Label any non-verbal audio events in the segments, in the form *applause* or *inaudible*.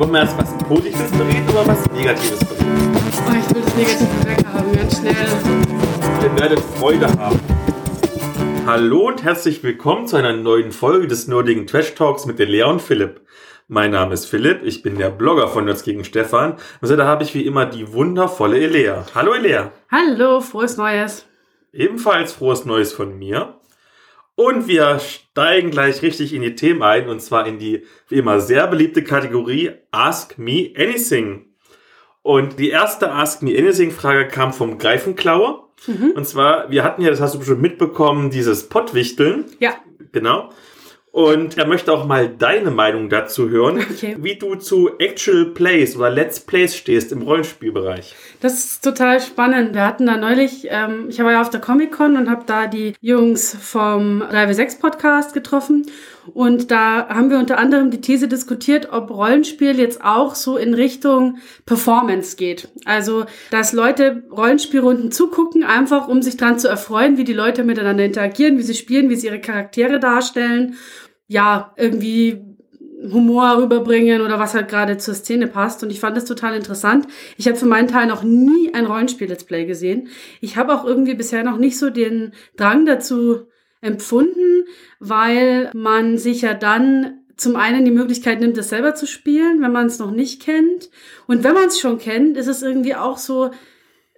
Wollen wir erst was Positives bereden oder was Negatives bereden? Oh, ich will das Negative weghaben, ganz schnell. Ihr werdet Freude haben. Hallo und herzlich willkommen zu einer neuen Folge des nerdigen Trash Talks mit der Lea und Philipp. Mein Name ist Philipp, ich bin der Blogger von Nerds gegen Stefan. Also da habe ich wie immer die wundervolle Elea. Hallo Elea. Hallo, frohes Neues. Ebenfalls frohes Neues von mir. Und wir steigen gleich richtig in die Themen ein, und zwar in die, wie immer, sehr beliebte Kategorie Ask Me Anything. Und die erste Ask Me Anything Frage kam vom Greifenklaue. Mhm. Und zwar, wir hatten ja, das hast du schon mitbekommen, dieses Pottwichteln. Ja. Genau. Und er möchte auch mal deine Meinung dazu hören, okay. wie du zu Actual Plays oder Let's Plays stehst im Rollenspielbereich. Das ist total spannend. Wir hatten da neulich, ähm, ich war ja auf der Comic-Con und habe da die Jungs vom 3W6 Podcast getroffen. Und da haben wir unter anderem die These diskutiert, ob Rollenspiel jetzt auch so in Richtung Performance geht. Also, dass Leute Rollenspielrunden zugucken, einfach um sich dran zu erfreuen, wie die Leute miteinander interagieren, wie sie spielen, wie sie ihre Charaktere darstellen ja, irgendwie Humor rüberbringen oder was halt gerade zur Szene passt. Und ich fand das total interessant. Ich habe für meinen Teil noch nie ein Rollenspiel-Let's Play gesehen. Ich habe auch irgendwie bisher noch nicht so den Drang dazu empfunden, weil man sich ja dann zum einen die Möglichkeit nimmt, das selber zu spielen, wenn man es noch nicht kennt. Und wenn man es schon kennt, ist es irgendwie auch so,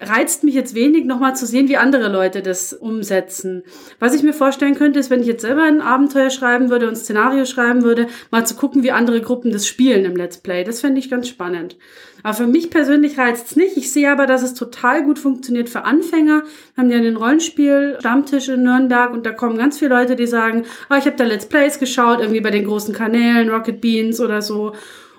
reizt mich jetzt wenig, nochmal zu sehen, wie andere Leute das umsetzen. Was ich mir vorstellen könnte, ist, wenn ich jetzt selber ein Abenteuer schreiben würde und ein Szenario schreiben würde, mal zu gucken, wie andere Gruppen das spielen im Let's Play. Das fände ich ganz spannend. Aber für mich persönlich reizt es nicht. Ich sehe aber, dass es total gut funktioniert für Anfänger. Wir haben ja den Rollenspiel-Stammtisch in Nürnberg und da kommen ganz viele Leute, die sagen, oh, ich habe da Let's Plays geschaut, irgendwie bei den großen Kanälen, Rocket Beans oder so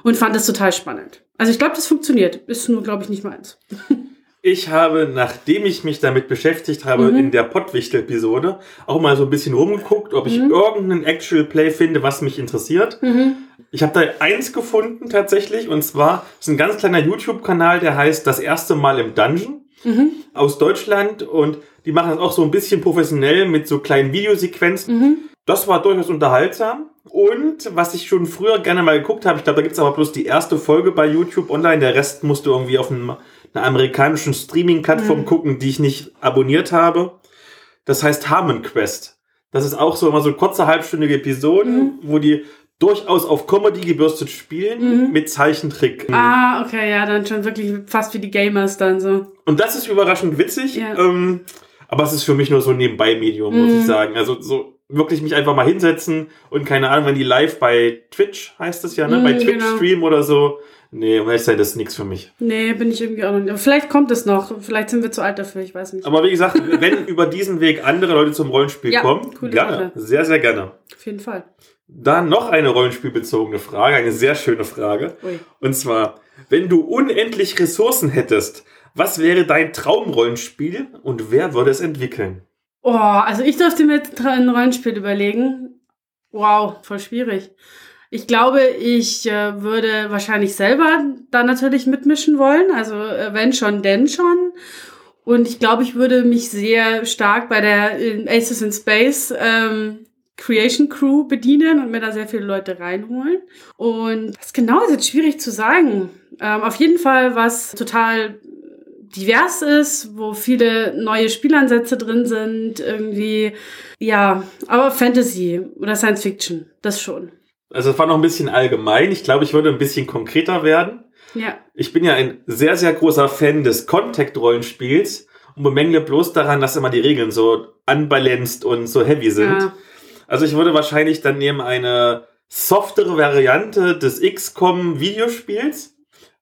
und fand das total spannend. Also ich glaube, das funktioniert. Ist nur, glaube ich, nicht meins. *laughs* Ich habe, nachdem ich mich damit beschäftigt habe, mhm. in der Pottwichtel-Episode auch mal so ein bisschen rumgeguckt, ob ich mhm. irgendeinen Actual Play finde, was mich interessiert. Mhm. Ich habe da eins gefunden tatsächlich, und zwar ist ein ganz kleiner YouTube-Kanal, der heißt Das erste Mal im Dungeon mhm. aus Deutschland und die machen das auch so ein bisschen professionell mit so kleinen Videosequenzen. Mhm. Das war durchaus unterhaltsam. Und was ich schon früher gerne mal geguckt habe, ich glaube, da gibt's aber bloß die erste Folge bei YouTube online, der Rest musst du irgendwie auf einem einer amerikanischen Streaming-Plattform mhm. gucken, die ich nicht abonniert habe. Das heißt Harmon Quest. Das ist auch so immer so kurze halbstündige Episoden, mhm. wo die durchaus auf Comedy gebürstet spielen mhm. mit Zeichentrick. Ah, okay, ja, dann schon wirklich fast wie die Gamers dann so. Und das ist überraschend witzig. Ja. Ähm, aber es ist für mich nur so ein Nebenbei-Medium, muss ich mhm. sagen. Also so wirklich mich einfach mal hinsetzen und keine Ahnung, wenn die live bei Twitch heißt das ja, ne? bei mhm, Twitch genau. streamen oder so, Nee, um ehrlich zu sein, das ist nichts für mich. Nee, bin ich irgendwie auch noch nicht. Vielleicht kommt es noch. Vielleicht sind wir zu alt dafür, ich weiß nicht. Aber wie gesagt, wenn *laughs* über diesen Weg andere Leute zum Rollenspiel ja, kommen, gerne. Sache. Sehr, sehr gerne. Auf jeden Fall. Dann noch eine rollenspielbezogene Frage, eine sehr schöne Frage. Ui. Und zwar, wenn du unendlich Ressourcen hättest, was wäre dein Traumrollenspiel und wer würde es entwickeln? Oh, also ich durfte mir ein Rollenspiel überlegen. Wow, voll schwierig. Ich glaube, ich äh, würde wahrscheinlich selber da natürlich mitmischen wollen. Also äh, wenn schon, denn schon. Und ich glaube, ich würde mich sehr stark bei der Aces in Space ähm, Creation Crew bedienen und mir da sehr viele Leute reinholen. Und was genau ist jetzt schwierig zu sagen. Ähm, auf jeden Fall was total divers ist, wo viele neue Spielansätze drin sind, irgendwie, ja, aber Fantasy oder Science Fiction, das schon. Also es war noch ein bisschen allgemein. Ich glaube, ich würde ein bisschen konkreter werden. Ja. Ich bin ja ein sehr, sehr großer Fan des Contact-Rollenspiels und bemängle bloß daran, dass immer die Regeln so unbalanced und so heavy sind. Ja. Also ich würde wahrscheinlich dann nehmen eine softere Variante des XCOM-Videospiels.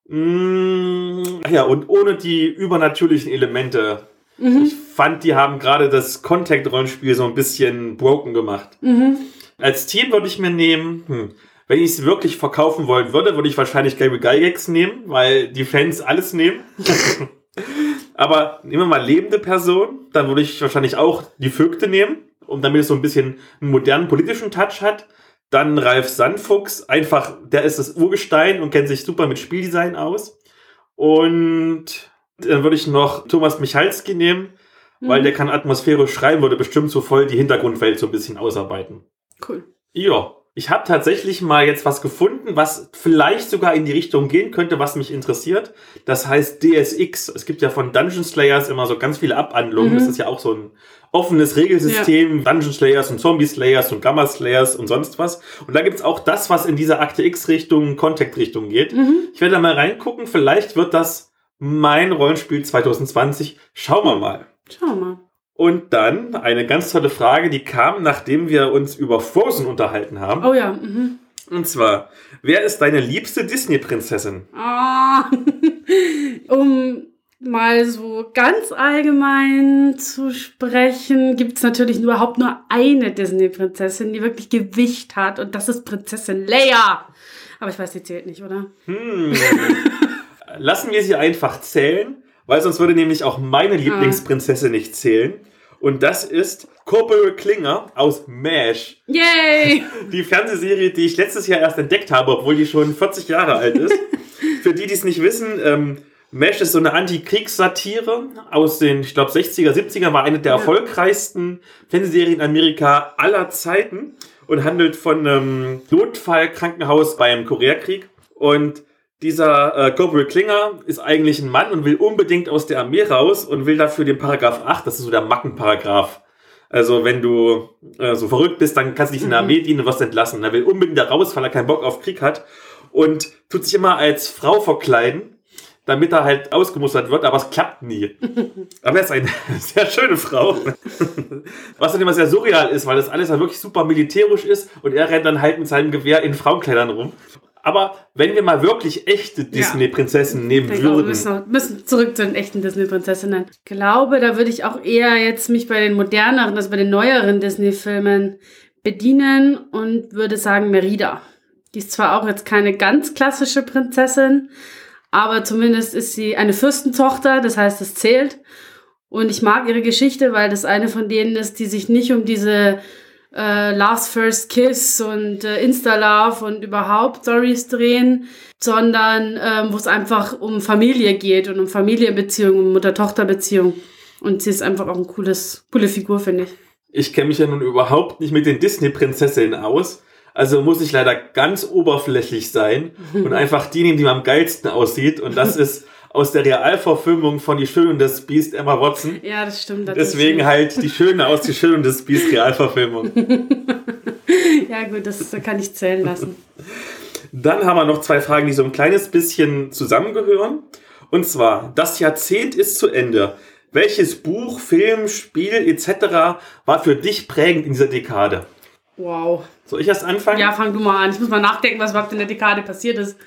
Mmh, ja, und ohne die übernatürlichen Elemente. Mhm. Ich fand, die haben gerade das Contact-Rollenspiel so ein bisschen broken gemacht. Mhm. Als Team würde ich mir nehmen, hm, wenn ich es wirklich verkaufen wollen würde, würde ich wahrscheinlich Gable Gygax nehmen, weil die Fans alles nehmen. *laughs* Aber nehmen wir mal lebende Person, dann würde ich wahrscheinlich auch die Vögte nehmen, um damit es so ein bisschen einen modernen politischen Touch hat. Dann Ralf Sandfuchs, einfach, der ist das Urgestein und kennt sich super mit Spieldesign aus. Und dann würde ich noch Thomas Michalski nehmen, mhm. weil der kann atmosphärisch schreiben, würde bestimmt so voll die Hintergrundwelt so ein bisschen ausarbeiten. Cool. Ja. Ich habe tatsächlich mal jetzt was gefunden, was vielleicht sogar in die Richtung gehen könnte, was mich interessiert. Das heißt DSX. Es gibt ja von Dungeon Slayers immer so ganz viele Abwandlungen. Mhm. Das ist ja auch so ein offenes Regelsystem. Ja. Dungeon Slayers und Zombie Slayers und Gamma Slayers und sonst was. Und da gibt's auch das, was in dieser Akte X-Richtung, Contact-Richtung geht. Mhm. Ich werde da mal reingucken. Vielleicht wird das mein Rollenspiel 2020. Schauen wir mal. Schauen wir mal. Und dann eine ganz tolle Frage, die kam, nachdem wir uns über Frozen unterhalten haben. Oh ja. Mhm. Und zwar, wer ist deine liebste Disney-Prinzessin? Oh, *laughs* um mal so ganz allgemein zu sprechen, gibt es natürlich überhaupt nur eine Disney-Prinzessin, die wirklich Gewicht hat. Und das ist Prinzessin Leia. Aber ich weiß, die zählt nicht, oder? Hm. Lassen wir sie einfach zählen, weil sonst würde nämlich auch meine ah. Lieblingsprinzessin nicht zählen. Und das ist Corporal Klinger aus MASH. Yay! *laughs* Die Fernsehserie, die ich letztes Jahr erst entdeckt habe, obwohl die schon 40 Jahre alt ist. *laughs* Für die, die es nicht wissen, ähm, MASH ist so eine Antikriegssatire aus den, ich glaube, 60er, 70er, war eine der ja. erfolgreichsten Fernsehserien in Amerika aller Zeiten und handelt von einem Notfallkrankenhaus beim Koreakrieg. Und dieser äh, Gabriel Klinger ist eigentlich ein Mann und will unbedingt aus der Armee raus und will dafür den Paragraph 8, das ist so der Mackenparagraph. Also wenn du äh, so verrückt bist, dann kannst du nicht in der Armee mhm. dienen und wirst entlassen. Und er will unbedingt da raus, weil er keinen Bock auf Krieg hat und tut sich immer als Frau verkleiden, damit er halt ausgemustert wird, aber es klappt nie. *laughs* aber er ist eine *laughs* sehr schöne Frau. Was dann immer sehr surreal ist, weil das alles halt wirklich super militärisch ist und er rennt dann halt mit seinem Gewehr in Frauenkleidern rum. Aber wenn wir mal wirklich echte Disney-Prinzessinnen ja. nehmen würden. Wir müssen, müssen zurück zu den echten Disney-Prinzessinnen. Ich glaube, da würde ich auch eher jetzt mich bei den moderneren, also bei den neueren Disney-Filmen bedienen und würde sagen Merida. Die ist zwar auch jetzt keine ganz klassische Prinzessin, aber zumindest ist sie eine Fürstentochter, das heißt, es zählt. Und ich mag ihre Geschichte, weil das eine von denen ist, die sich nicht um diese äh, Last First Kiss und äh, Insta-Love und überhaupt Stories drehen, sondern ähm, wo es einfach um Familie geht und um Familienbeziehungen, um Mutter-Tochter-Beziehung. Und sie ist einfach auch eine cooles, coole Figur, finde ich. Ich kenne mich ja nun überhaupt nicht mit den Disney-Prinzessinnen aus. Also muss ich leider ganz oberflächlich sein *laughs* und einfach die nehmen, die am geilsten aussieht. Und das ist aus der Realverfilmung von Die Schöne und das Biest Emma Watson. Ja, das stimmt. Das Deswegen stimmt. halt Die Schöne aus Die Schöne und das Biest Realverfilmung. *laughs* ja gut, das kann ich zählen lassen. Dann haben wir noch zwei Fragen, die so ein kleines bisschen zusammengehören. Und zwar, das Jahrzehnt ist zu Ende. Welches Buch, Film, Spiel etc. war für dich prägend in dieser Dekade? Wow. Soll ich erst anfangen? Ja, fang du mal an. Ich muss mal nachdenken, was überhaupt in der Dekade passiert ist.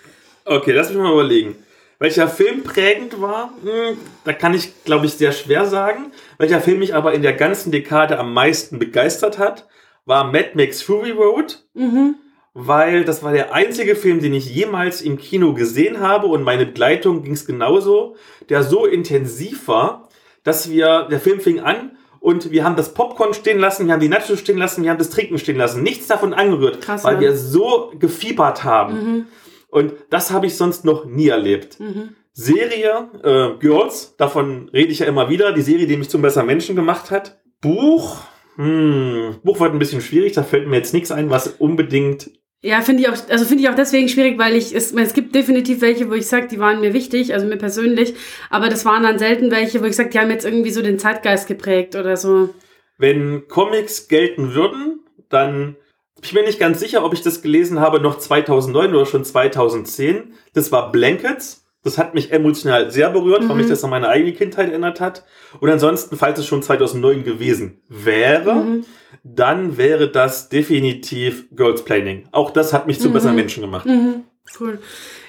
Okay, lass mich mal überlegen. Welcher Film prägend war, hm, da kann ich, glaube ich, sehr schwer sagen. Welcher Film mich aber in der ganzen Dekade am meisten begeistert hat, war Mad Max Fury Road. Mhm. Weil das war der einzige Film, den ich jemals im Kino gesehen habe und meine Begleitung ging es genauso, der so intensiv war, dass wir, der Film fing an und wir haben das Popcorn stehen lassen, wir haben die Nachos stehen lassen, wir haben das Trinken stehen lassen. Nichts davon angerührt, Krass, weil ja. wir so gefiebert haben. Mhm. Und das habe ich sonst noch nie erlebt. Mhm. Serie, äh, Girls, davon rede ich ja immer wieder. Die Serie, die mich zum besseren Menschen gemacht hat. Buch, hm, Buch wird ein bisschen schwierig, da fällt mir jetzt nichts ein, was unbedingt ja, finde ich auch, also finde ich auch deswegen schwierig, weil ich, es, es gibt definitiv welche, wo ich sage, die waren mir wichtig, also mir persönlich, aber das waren dann selten welche, wo ich sage, die haben jetzt irgendwie so den Zeitgeist geprägt oder so. Wenn Comics gelten würden, dann ich bin nicht ganz sicher, ob ich das gelesen habe noch 2009 oder schon 2010. Das war Blankets. Das hat mich emotional sehr berührt, mhm. weil mich das an meine eigene Kindheit erinnert hat. Und ansonsten, falls es schon 2009 gewesen wäre, mhm. dann wäre das definitiv Girls Planning. Auch das hat mich zu mhm. besseren Menschen gemacht. Mhm. Cool.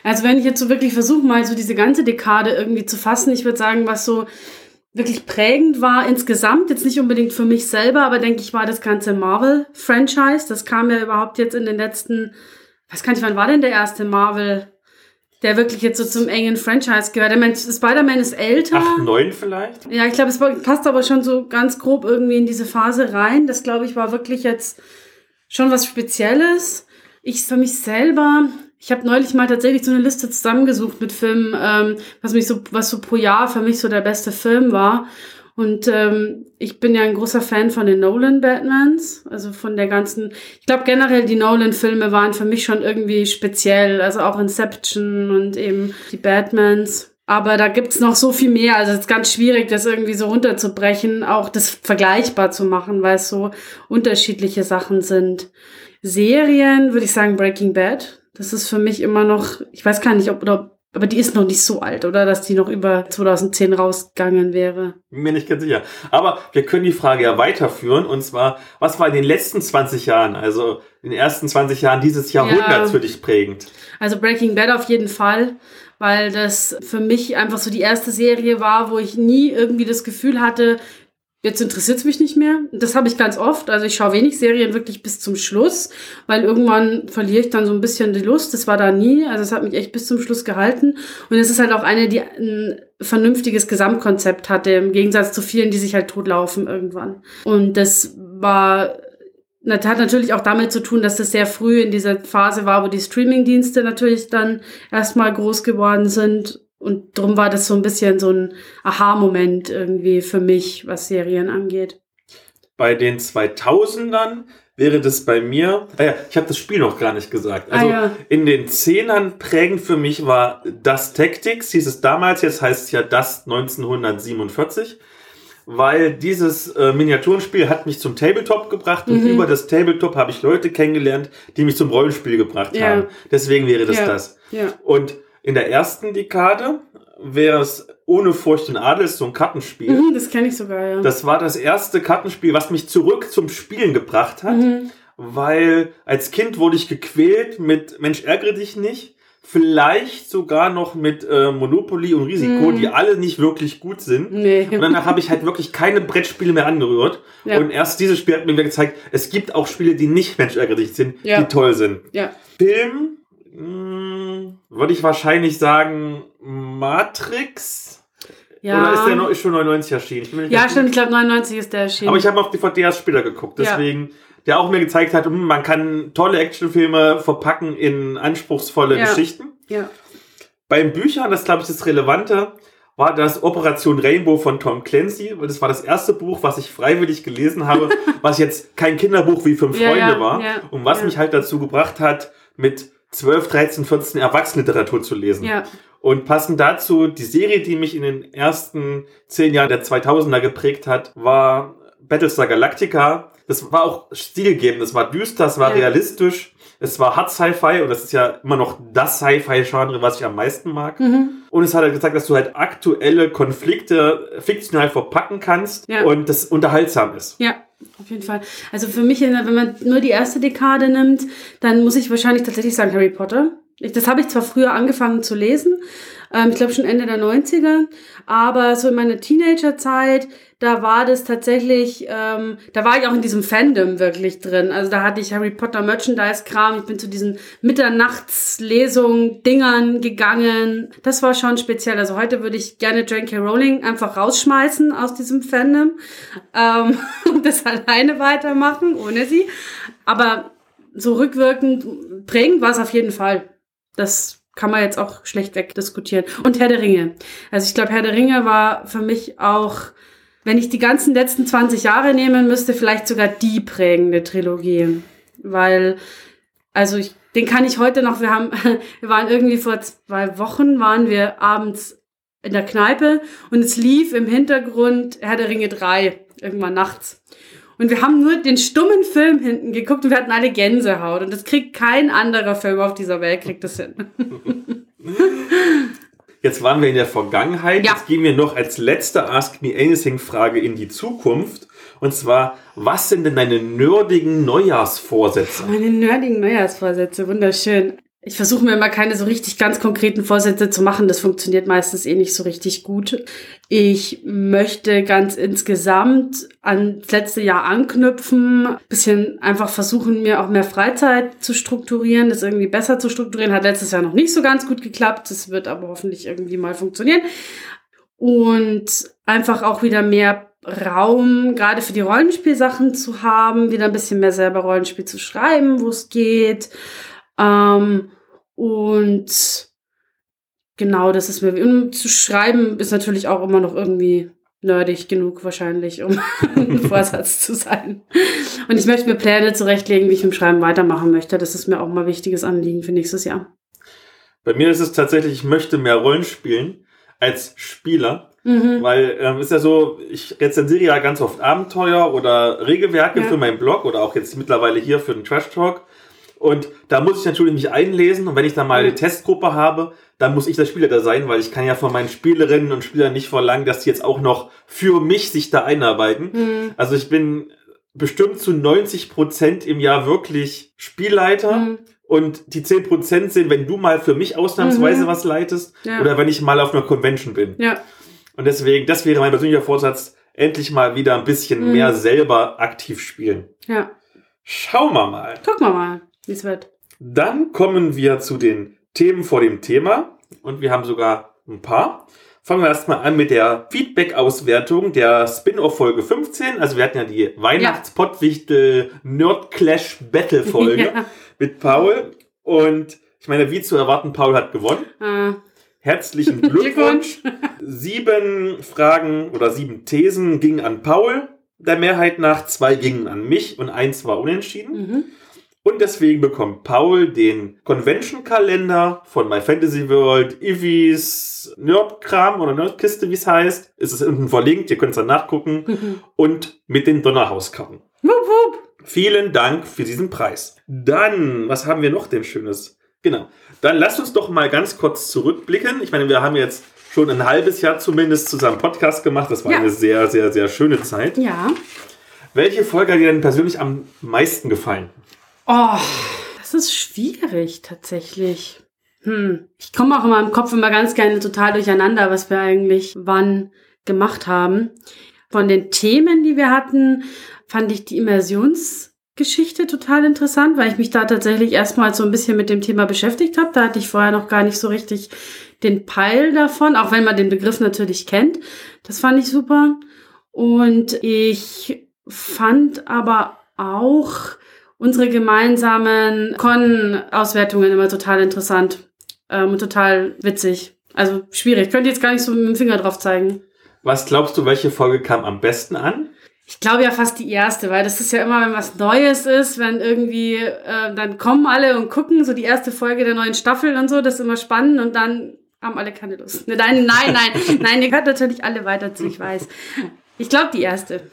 Also wenn ich jetzt so wirklich versuche, mal so diese ganze Dekade irgendwie zu fassen, ich würde sagen, was so wirklich prägend war insgesamt, jetzt nicht unbedingt für mich selber, aber denke ich, war das ganze Marvel-Franchise. Das kam ja überhaupt jetzt in den letzten, weiß gar nicht, wann war denn der erste Marvel, der wirklich jetzt so zum engen Franchise gehört. Ich meine, Spider-Man ist älter. Acht, neun vielleicht? Ja, ich glaube, es passt aber schon so ganz grob irgendwie in diese Phase rein. Das, glaube ich, war wirklich jetzt schon was Spezielles. Ich für mich selber, ich habe neulich mal tatsächlich so eine Liste zusammengesucht mit Filmen, ähm, was mich so, was so pro Jahr für mich so der beste Film war. Und ähm, ich bin ja ein großer Fan von den Nolan-Batmans, also von der ganzen, ich glaube generell die Nolan-Filme waren für mich schon irgendwie speziell, also auch Inception und eben die Batmans. Aber da gibt's noch so viel mehr. Also es ist ganz schwierig, das irgendwie so runterzubrechen, auch das vergleichbar zu machen, weil es so unterschiedliche Sachen sind. Serien würde ich sagen Breaking Bad. Das ist für mich immer noch, ich weiß gar nicht, ob, oder aber die ist noch nicht so alt, oder? Dass die noch über 2010 rausgegangen wäre. Mir nicht ganz sicher. Aber wir können die Frage ja weiterführen. Und zwar, was war in den letzten 20 Jahren, also in den ersten 20 Jahren dieses Jahrhunderts ja. für dich prägend? Also Breaking Bad auf jeden Fall, weil das für mich einfach so die erste Serie war, wo ich nie irgendwie das Gefühl hatte, Jetzt interessiert es mich nicht mehr. Das habe ich ganz oft. Also ich schaue wenig Serien wirklich bis zum Schluss, weil irgendwann verliere ich dann so ein bisschen die Lust. Das war da nie. Also es hat mich echt bis zum Schluss gehalten. Und es ist halt auch eine, die ein vernünftiges Gesamtkonzept hatte, im Gegensatz zu vielen, die sich halt totlaufen irgendwann. Und das war das hat natürlich auch damit zu tun, dass das sehr früh in dieser Phase war, wo die Streamingdienste natürlich dann erstmal groß geworden sind und drum war das so ein bisschen so ein Aha-Moment irgendwie für mich, was Serien angeht. Bei den 2000ern wäre das bei mir, ja, ich habe das Spiel noch gar nicht gesagt. Also ah, ja. in den Zehnern prägend für mich war das Tactics, hieß es damals, jetzt heißt es ja das 1947 weil dieses äh, Miniaturenspiel hat mich zum Tabletop gebracht und mhm. über das Tabletop habe ich Leute kennengelernt, die mich zum Rollenspiel gebracht ja. haben. Deswegen wäre das ja. das. Ja. Und in der ersten Dekade wäre es ohne Furcht und Adel, so ein Kartenspiel. Mhm, das kenne ich sogar, ja. Das war das erste Kartenspiel, was mich zurück zum Spielen gebracht hat, mhm. weil als Kind wurde ich gequält mit Mensch, ärgere dich nicht. Vielleicht sogar noch mit äh, Monopoly und Risiko, mhm. die alle nicht wirklich gut sind. Nee. Und danach habe ich halt wirklich keine Brettspiele mehr angerührt. Ja. Und erst dieses Spiel hat mir gezeigt, es gibt auch Spiele, die nicht Mensch, ärgere dich sind, ja. die toll sind. Ja. Film hm, würde ich wahrscheinlich sagen Matrix. Ja. Oder ist der noch, ist schon 99 erschienen? ja, stimmt, ich glaube 99 ist der erschienen. Aber ich habe auf DVD erst später geguckt, deswegen, ja. der auch mir gezeigt hat, hm, man kann tolle Actionfilme verpacken in anspruchsvolle ja. Geschichten. Ja. Beim Büchern, das glaube ich das Relevante, war das Operation Rainbow von Tom Clancy, weil das war das erste Buch, was ich freiwillig gelesen habe, *laughs* was jetzt kein Kinderbuch wie Fünf Freunde ja, war und was mich halt dazu gebracht hat, mit 12, 13, 14 Erwachsenenliteratur zu lesen. Ja. Und passend dazu, die Serie, die mich in den ersten zehn Jahren der 2000er geprägt hat, war Battlestar Galactica. Das war auch stilgebend, das war düster, es war ja. realistisch, es war Hard Sci-Fi und das ist ja immer noch das Sci-Fi-Genre, was ich am meisten mag. Mhm. Und es hat halt gezeigt, dass du halt aktuelle Konflikte fiktional verpacken kannst ja. und das unterhaltsam ist. Ja. Auf jeden Fall. Also für mich, wenn man nur die erste Dekade nimmt, dann muss ich wahrscheinlich tatsächlich sagen Harry Potter. Ich, das habe ich zwar früher angefangen zu lesen, ähm, ich glaube schon Ende der 90er, aber so in meiner Teenagerzeit, da war das tatsächlich, ähm, da war ich auch in diesem Fandom wirklich drin. Also da hatte ich Harry Potter Merchandise-Kram, ich bin zu diesen Mitternachtslesungen, Dingern gegangen. Das war schon speziell. Also heute würde ich gerne J.K. Rowling einfach rausschmeißen aus diesem Fandom ähm, *laughs* und das alleine weitermachen, ohne sie. Aber so rückwirkend prägend war es auf jeden Fall. Das kann man jetzt auch schlecht wegdiskutieren. Und Herr der Ringe. Also ich glaube, Herr der Ringe war für mich auch, wenn ich die ganzen letzten 20 Jahre nehmen müsste, vielleicht sogar die prägende Trilogie. Weil, also ich, den kann ich heute noch, wir haben, *laughs* wir waren irgendwie vor zwei Wochen, waren wir abends in der Kneipe und es lief im Hintergrund Herr der Ringe 3, irgendwann nachts. Und wir haben nur den stummen Film hinten geguckt und wir hatten alle Gänsehaut. Und das kriegt kein anderer Film auf dieser Welt, kriegt das hin. *laughs* Jetzt waren wir in der Vergangenheit. Ja. Jetzt gehen wir noch als letzte Ask Me Anything Frage in die Zukunft. Und zwar, was sind denn deine nerdigen Neujahrsvorsätze? Meine nerdigen Neujahrsvorsätze, wunderschön. Ich versuche mir immer keine so richtig ganz konkreten Vorsätze zu machen. Das funktioniert meistens eh nicht so richtig gut. Ich möchte ganz insgesamt an das letzte Jahr anknüpfen, bisschen einfach versuchen, mir auch mehr Freizeit zu strukturieren, das irgendwie besser zu strukturieren. Hat letztes Jahr noch nicht so ganz gut geklappt. Das wird aber hoffentlich irgendwie mal funktionieren. Und einfach auch wieder mehr Raum, gerade für die Rollenspielsachen zu haben, wieder ein bisschen mehr selber Rollenspiel zu schreiben, wo es geht. Ähm, und genau, das ist mir, und zu schreiben ist natürlich auch immer noch irgendwie nerdig genug wahrscheinlich, um *laughs* ein Vorsatz zu sein. Und ich möchte mir Pläne zurechtlegen, wie ich im Schreiben weitermachen möchte. Das ist mir auch mal ein wichtiges Anliegen für nächstes Jahr. Bei mir ist es tatsächlich, ich möchte mehr Rollen spielen als Spieler. Mhm. Weil ähm, ist ja so, ich rezensiere ja ganz oft Abenteuer oder Regelwerke ja. für meinen Blog oder auch jetzt mittlerweile hier für den Trash Talk. Und da muss ich natürlich mich einlesen und wenn ich dann mal eine mhm. Testgruppe habe, dann muss ich der Spieler da sein, weil ich kann ja von meinen Spielerinnen und Spielern nicht verlangen, dass die jetzt auch noch für mich sich da einarbeiten. Mhm. Also ich bin bestimmt zu 90 Prozent im Jahr wirklich Spielleiter. Mhm. Und die 10 Prozent sind, wenn du mal für mich ausnahmsweise mhm. was leitest ja. oder wenn ich mal auf einer Convention bin. Ja. Und deswegen, das wäre mein persönlicher Vorsatz, endlich mal wieder ein bisschen mhm. mehr selber aktiv spielen. Ja. Schauen wir mal. Gucken wir mal, wie es wird. Dann kommen wir zu den Themen vor dem Thema. Und wir haben sogar ein paar. Fangen wir erstmal an mit der Feedback-Auswertung der Spin-off-Folge 15. Also wir hatten ja die Weihnachts-Pottwichtel Nerd Clash Battle Folge *laughs* ja. mit Paul. Und ich meine, wie zu erwarten, Paul hat gewonnen. Ah. Herzlichen *laughs* Glückwunsch. sieben Fragen oder sieben Thesen gingen an Paul. Der Mehrheit nach zwei gingen an mich und eins war unentschieden. Mhm. Und deswegen bekommt Paul den Convention-Kalender von My Fantasy World, Ivis Nerdkram oder Nerdkiste, wie es heißt. Es ist unten verlinkt, ihr könnt es dann nachgucken. *laughs* Und mit den Donnerhauskarten. Wupp, wupp. Vielen Dank für diesen Preis. Dann, was haben wir noch denn Schönes? Genau. Dann lasst uns doch mal ganz kurz zurückblicken. Ich meine, wir haben jetzt schon ein halbes Jahr zumindest zusammen Podcast gemacht. Das war ja. eine sehr, sehr, sehr schöne Zeit. Ja. Welche Folge hat dir denn persönlich am meisten gefallen? Oh, das ist schwierig tatsächlich. Hm. Ich komme auch in meinem Kopf immer ganz gerne total durcheinander, was wir eigentlich wann gemacht haben. Von den Themen, die wir hatten, fand ich die Immersions- Geschichte total interessant, weil ich mich da tatsächlich erstmal so ein bisschen mit dem Thema beschäftigt habe. Da hatte ich vorher noch gar nicht so richtig den Peil davon, auch wenn man den Begriff natürlich kennt. Das fand ich super. Und ich fand aber auch unsere gemeinsamen Con-Auswertungen immer total interessant ähm, und total witzig. Also schwierig. Ich könnte jetzt gar nicht so mit dem Finger drauf zeigen. Was glaubst du, welche Folge kam am besten an? Ich glaube ja fast die erste, weil das ist ja immer, wenn was Neues ist, wenn irgendwie, äh, dann kommen alle und gucken, so die erste Folge der neuen Staffel und so, das ist immer spannend und dann haben alle keine Lust. Nein, nein, nein, *laughs* nein, ihr hört natürlich alle weiter zu, ich weiß. Ich glaube die erste.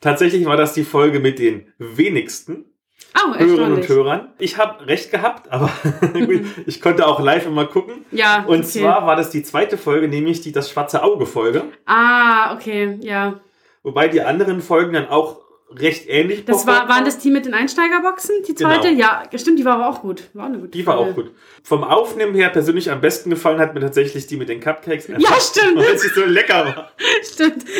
Tatsächlich war das die Folge mit den wenigsten. Oh, Hörerinnen und Hörern. Ich habe recht gehabt, aber *laughs* ich konnte auch live immer gucken. Ja. Und okay. zwar war das die zweite Folge, nämlich die Das schwarze Auge Folge. Ah, okay, ja. Wobei die anderen Folgen dann auch recht ähnlich. Das war, waren das die mit den Einsteigerboxen, die zweite? Genau. Ja, stimmt, die war aber auch gut. War eine gute die Folge. war auch gut. Vom Aufnehmen her persönlich am besten gefallen hat mir tatsächlich die mit den Cupcakes. Ja, *laughs* stimmt. Weil sie so lecker war. *laughs* Stimmt. *laughs*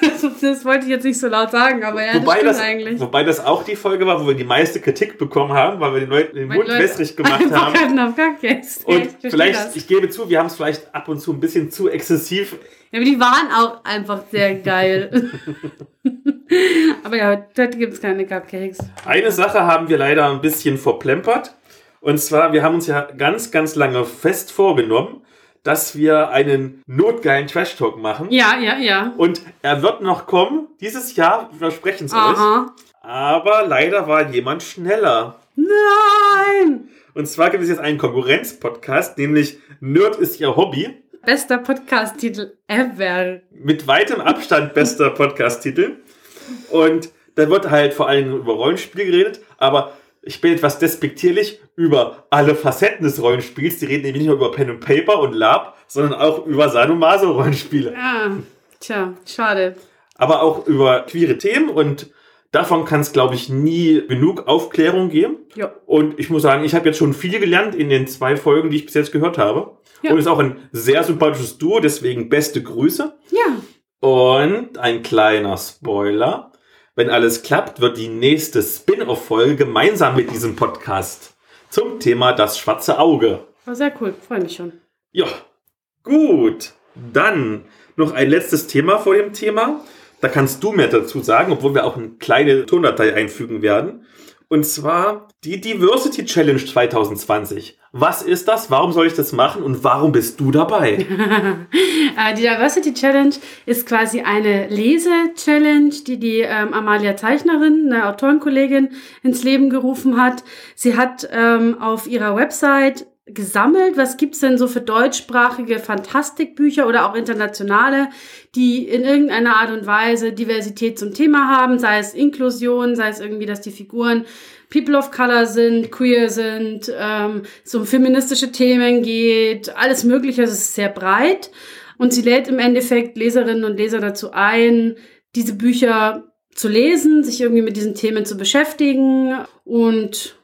Das, das, wollte ich jetzt nicht so laut sagen, aber ja, wobei das, das eigentlich. Wobei das auch die Folge war, wo wir die meiste Kritik bekommen haben, weil wir den Leuten den Mund wässrig gemacht haben. Auf Cupcakes. Und ich vielleicht, das. ich gebe zu, wir haben es vielleicht ab und zu ein bisschen zu exzessiv ja, aber die waren auch einfach sehr geil. aber ja, heute gibt es keine Cupcakes. Eine Sache haben wir leider ein bisschen verplempert. Und zwar, wir haben uns ja ganz, ganz lange fest vorgenommen, dass wir einen notgeilen Trash Talk machen. Ja, ja, ja. Und er wird noch kommen. Dieses Jahr, wir versprechen es euch. Aber leider war jemand schneller. Nein! Und zwar gibt es jetzt einen Konkurrenzpodcast, nämlich Nerd ist ihr Hobby. Bester Podcast-Titel ever. Mit weitem Abstand bester Podcast-Titel. Und da wird halt vor allem über Rollenspiel geredet, aber ich bin etwas despektierlich über alle Facetten des Rollenspiels. Die reden nämlich nicht nur über Pen and Paper und Lab, sondern auch über Sadomaso-Rollenspiele. Ja, tja, schade. Aber auch über queere Themen und davon kann es, glaube ich, nie genug Aufklärung geben. Ja. Und ich muss sagen, ich habe jetzt schon viel gelernt in den zwei Folgen, die ich bis jetzt gehört habe. Ja. Und ist auch ein sehr sympathisches Duo, deswegen beste Grüße. Ja. Und ein kleiner Spoiler. Wenn alles klappt, wird die nächste Spin-off-Folge gemeinsam mit diesem Podcast zum Thema das schwarze Auge. War sehr cool, freue mich schon. Ja, gut. Dann noch ein letztes Thema vor dem Thema. Da kannst du mehr dazu sagen, obwohl wir auch eine kleine Tondatei einfügen werden. Und zwar die Diversity Challenge 2020. Was ist das? Warum soll ich das machen? Und warum bist du dabei? *laughs* Äh, die Diversity Challenge ist quasi eine Lese-Challenge, die die ähm, Amalia Zeichnerin, eine Autorenkollegin, ins Leben gerufen hat. Sie hat ähm, auf ihrer Website gesammelt, was gibt's denn so für deutschsprachige Fantastikbücher oder auch internationale, die in irgendeiner Art und Weise Diversität zum Thema haben, sei es Inklusion, sei es irgendwie, dass die Figuren People of Color sind, queer sind, ähm, es um feministische Themen geht, alles Mögliche, es ist sehr breit. Und sie lädt im Endeffekt Leserinnen und Leser dazu ein, diese Bücher zu lesen, sich irgendwie mit diesen Themen zu beschäftigen. Und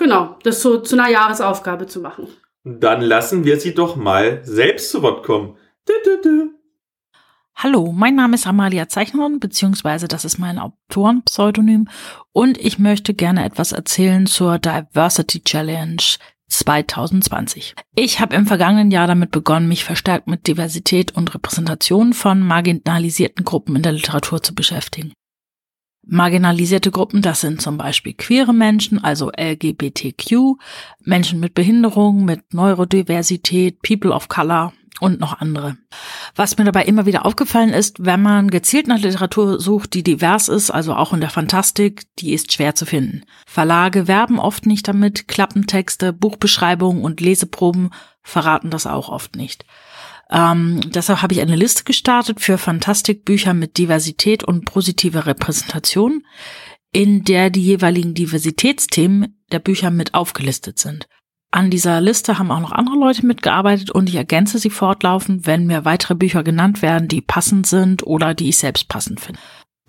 genau, das so zu einer Jahresaufgabe zu machen. Dann lassen wir sie doch mal selbst zu Wort kommen. Du, du, du. Hallo, mein Name ist Amalia Zeichnerin, beziehungsweise das ist mein Autorenpseudonym und ich möchte gerne etwas erzählen zur Diversity Challenge 2020. Ich habe im vergangenen Jahr damit begonnen, mich verstärkt mit Diversität und Repräsentation von marginalisierten Gruppen in der Literatur zu beschäftigen. Marginalisierte Gruppen, das sind zum Beispiel queere Menschen, also LGBTQ, Menschen mit Behinderung, mit Neurodiversität, People of Color und noch andere. Was mir dabei immer wieder aufgefallen ist, wenn man gezielt nach Literatur sucht, die divers ist, also auch in der Fantastik, die ist schwer zu finden. Verlage werben oft nicht damit, Klappentexte, Buchbeschreibungen und Leseproben verraten das auch oft nicht. Ähm, deshalb habe ich eine Liste gestartet für Fantastikbücher mit Diversität und positiver Repräsentation, in der die jeweiligen Diversitätsthemen der Bücher mit aufgelistet sind. An dieser Liste haben auch noch andere Leute mitgearbeitet und ich ergänze sie fortlaufend, wenn mir weitere Bücher genannt werden, die passend sind oder die ich selbst passend finde.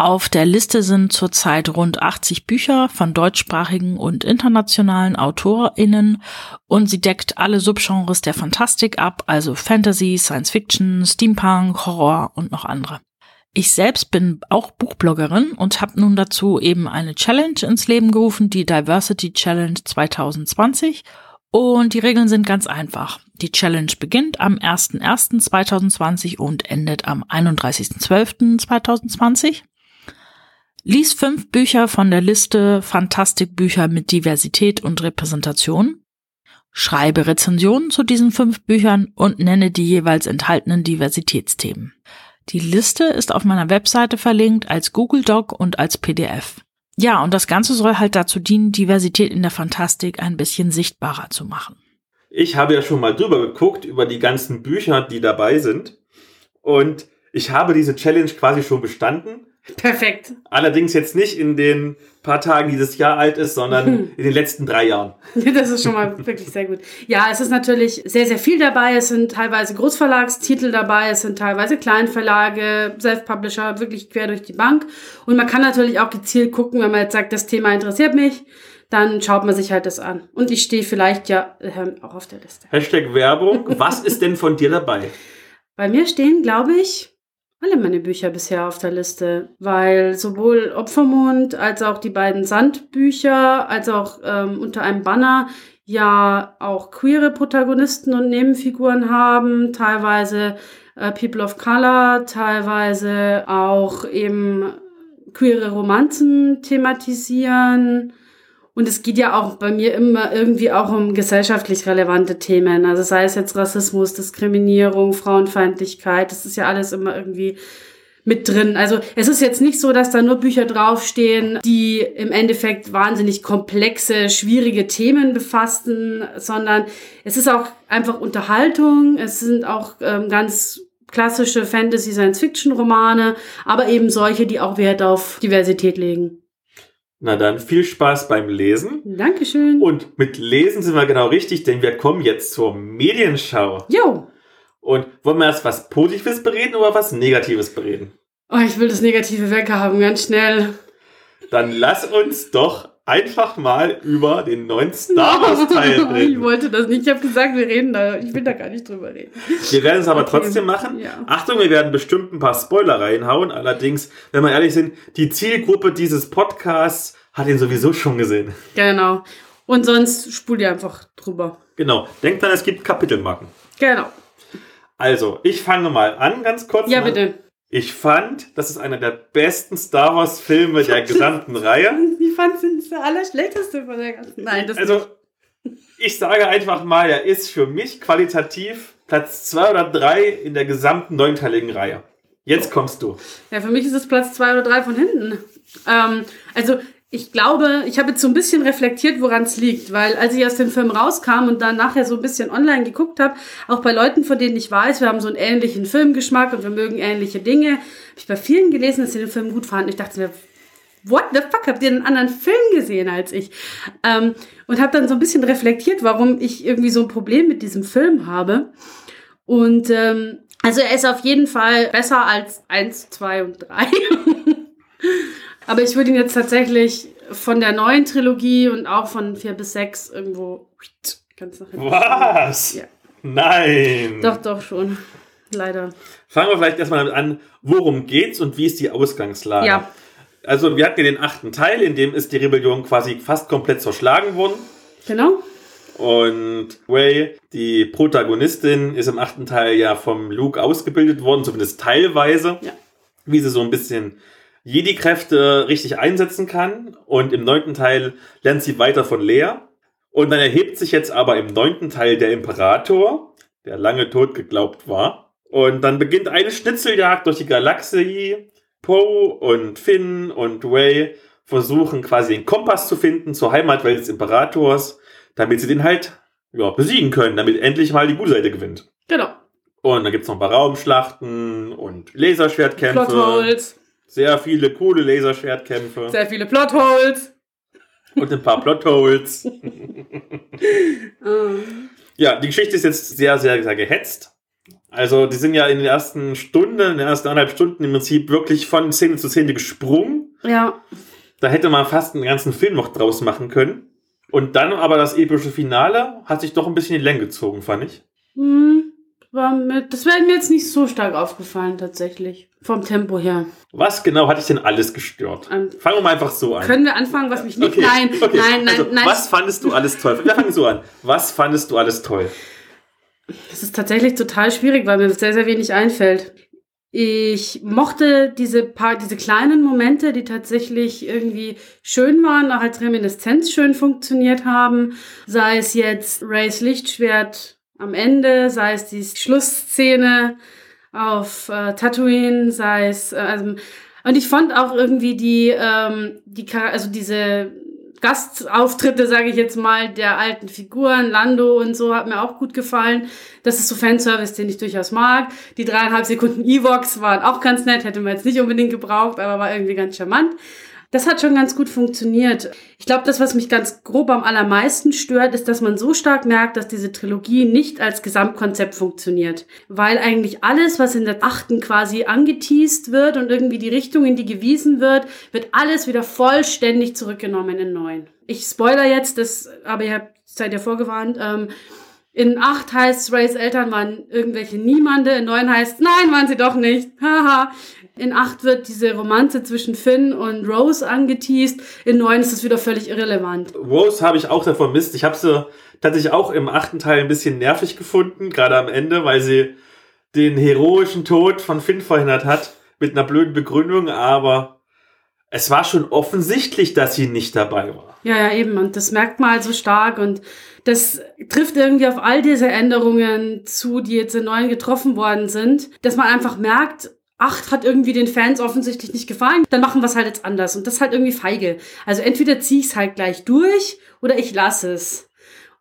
Auf der Liste sind zurzeit rund 80 Bücher von deutschsprachigen und internationalen AutorInnen und sie deckt alle Subgenres der Fantastik ab, also Fantasy, Science Fiction, Steampunk, Horror und noch andere. Ich selbst bin auch Buchbloggerin und habe nun dazu eben eine Challenge ins Leben gerufen, die Diversity Challenge 2020 und die Regeln sind ganz einfach. Die Challenge beginnt am 01.01.2020 und endet am 31.12.2020. Lies fünf Bücher von der Liste Fantastikbücher mit Diversität und Repräsentation. Schreibe Rezensionen zu diesen fünf Büchern und nenne die jeweils enthaltenen Diversitätsthemen. Die Liste ist auf meiner Webseite verlinkt als Google Doc und als PDF. Ja, und das Ganze soll halt dazu dienen, Diversität in der Fantastik ein bisschen sichtbarer zu machen. Ich habe ja schon mal drüber geguckt, über die ganzen Bücher, die dabei sind. Und ich habe diese Challenge quasi schon bestanden. Perfekt. Allerdings jetzt nicht in den paar Tagen, die das Jahr alt ist, sondern hm. in den letzten drei Jahren. *laughs* Das ist schon mal wirklich sehr gut. Ja, es ist natürlich sehr, sehr viel dabei. Es sind teilweise Großverlagstitel dabei, es sind teilweise Kleinverlage, Self-Publisher, wirklich quer durch die Bank. Und man kann natürlich auch gezielt gucken, wenn man jetzt sagt, das Thema interessiert mich, dann schaut man sich halt das an. Und ich stehe vielleicht ja auch auf der Liste. Hashtag Werbung. Was ist denn von dir dabei? Bei mir stehen, glaube ich, alle meine Bücher bisher auf der Liste, weil sowohl Opfermond als auch die beiden Sandbücher, als auch ähm, unter einem Banner ja auch queere Protagonisten und Nebenfiguren haben, teilweise äh, People of Color, teilweise auch eben queere Romanzen thematisieren. Und es geht ja auch bei mir immer irgendwie auch um gesellschaftlich relevante Themen. Also sei es jetzt Rassismus, Diskriminierung, Frauenfeindlichkeit, das ist ja alles immer irgendwie mit drin. Also es ist jetzt nicht so, dass da nur Bücher draufstehen, die im Endeffekt wahnsinnig komplexe, schwierige Themen befassen, sondern es ist auch einfach Unterhaltung. Es sind auch ähm, ganz klassische Fantasy, Science-Fiction-Romane, aber eben solche, die auch Wert auf Diversität legen. Na dann viel Spaß beim Lesen. Dankeschön. Und mit Lesen sind wir genau richtig, denn wir kommen jetzt zur Medienschau. Jo. Und wollen wir erst was Positives bereden oder was Negatives bereden? Oh, ich will das Negative weghaben, ganz schnell. Dann lass uns doch einfach mal über den neuen Star Wars Teil *laughs* reden. ich wollte das nicht. Ich habe gesagt, wir reden da. Ich will da gar nicht drüber reden. Wir werden es aber okay. trotzdem machen. Ja. Achtung, wir werden bestimmt ein paar Spoiler reinhauen. Allerdings, wenn wir ehrlich sind, die Zielgruppe dieses Podcasts hat ihn sowieso schon gesehen. Genau. Und sonst spult ihr einfach drüber. Genau. Denkt dran, es gibt Kapitelmarken. Genau. Also, ich fange mal an, ganz kurz. Ja, bitte. Ich fand, das ist einer der besten Star Wars Filme der *laughs* gesamten Reihe. Ich fand es der allerschlechteste von der ganzen. Nein, das Also, Ich sage einfach mal, er ist für mich qualitativ Platz zwei oder drei in der gesamten neunteiligen Reihe. Jetzt kommst du. Ja, für mich ist es Platz zwei oder drei von hinten. Ähm, also ich glaube, ich habe jetzt so ein bisschen reflektiert, woran es liegt, weil als ich aus dem Film rauskam und dann nachher so ein bisschen online geguckt habe, auch bei Leuten, von denen ich weiß, wir haben so einen ähnlichen Filmgeschmack und wir mögen ähnliche Dinge, habe ich bei vielen gelesen, dass sie den Film gut fanden. Ich dachte mir, what the fuck, habt ihr einen anderen Film gesehen als ich? Ähm, und habe dann so ein bisschen reflektiert, warum ich irgendwie so ein Problem mit diesem Film habe. Und ähm, also er ist auf jeden Fall besser als eins, zwei und drei. *laughs* Aber ich würde ihn jetzt tatsächlich von der neuen Trilogie und auch von 4 bis 6 irgendwo ganz nach hinten. Was? Ja. Nein. Doch, doch schon. Leider. Fangen wir vielleicht erstmal damit an, worum geht's und wie ist die Ausgangslage? Ja. Also wir hatten ja den achten Teil, in dem ist die Rebellion quasi fast komplett zerschlagen worden. Genau. Und Ray, die Protagonistin, ist im achten Teil ja vom Luke ausgebildet worden, zumindest teilweise. Ja. Wie sie so ein bisschen Jedi-Kräfte richtig einsetzen kann. Und im neunten Teil lernt sie weiter von Lea. Und dann erhebt sich jetzt aber im neunten Teil der Imperator, der lange tot geglaubt war. Und dann beginnt eine Schnitzeljagd durch die Galaxie. Poe und Finn und Ray versuchen quasi den Kompass zu finden zur Heimatwelt des Imperators, damit sie den halt ja, besiegen können, damit endlich mal die gute Seite gewinnt. Genau. Und dann gibt's noch ein paar Raumschlachten und Laserschwertkämpfe. Plotholes. Sehr viele coole Laserschwertkämpfe. Sehr viele Plotholes. Und ein paar Plotholes. *laughs* Ja, die Geschichte ist jetzt sehr, sehr, sehr gehetzt. Also, die sind ja in den ersten Stunden, in den ersten anderthalb Stunden im Prinzip wirklich von Szene zu Szene gesprungen. Ja. Da hätte man fast einen ganzen Film noch draus machen können. Und dann aber das epische Finale hat sich doch ein bisschen in die Länge gezogen, fand ich. Hm war mit, das wäre mir jetzt nicht so stark aufgefallen, tatsächlich. Vom Tempo her. Was genau hat dich denn alles gestört? Ähm, fangen wir mal einfach so an. Können wir anfangen, was mich nicht. Okay, nein, okay. nein, nein, also, nein. Was fandest du alles toll? Wir fangen so an. Was fandest du alles toll? Das ist tatsächlich total schwierig, weil mir sehr, sehr wenig einfällt. Ich mochte diese paar, diese kleinen Momente, die tatsächlich irgendwie schön waren, auch als Reminiszenz schön funktioniert haben. Sei es jetzt Rays Lichtschwert am Ende, sei es die Schlussszene auf äh, Tatooine, sei es, äh, also, und ich fand auch irgendwie die, ähm, die, also diese Gastauftritte, sage ich jetzt mal, der alten Figuren, Lando und so, hat mir auch gut gefallen. Das ist so Fanservice, den ich durchaus mag. Die dreieinhalb Sekunden Evox waren auch ganz nett, hätte man jetzt nicht unbedingt gebraucht, aber war irgendwie ganz charmant. Das hat schon ganz gut funktioniert. Ich glaube, das, was mich ganz grob am allermeisten stört, ist, dass man so stark merkt, dass diese Trilogie nicht als Gesamtkonzept funktioniert. Weil eigentlich alles, was in der achten quasi angeteased wird und irgendwie die Richtung, in die gewiesen wird, wird alles wieder vollständig zurückgenommen in neun. Ich spoiler jetzt, das, aber ihr seid ja vorgewarnt, ähm, in acht heißt Rays Eltern waren irgendwelche Niemande, in neun heißt, nein, waren sie doch nicht. Haha. In acht wird diese Romanze zwischen Finn und Rose angeteased. In neun ist es wieder völlig irrelevant. Rose habe ich auch sehr vermisst. Ich habe sie tatsächlich auch im achten Teil ein bisschen nervig gefunden, gerade am Ende, weil sie den heroischen Tod von Finn verhindert hat mit einer blöden Begründung, aber es war schon offensichtlich, dass sie nicht dabei war. Ja, ja, eben. Und das merkt man halt so stark. Und das trifft irgendwie auf all diese Änderungen zu, die jetzt in neuen getroffen worden sind, dass man einfach merkt, ach, hat irgendwie den Fans offensichtlich nicht gefallen, dann machen wir es halt jetzt anders. Und das ist halt irgendwie feige. Also entweder ziehe ich es halt gleich durch oder ich lasse es.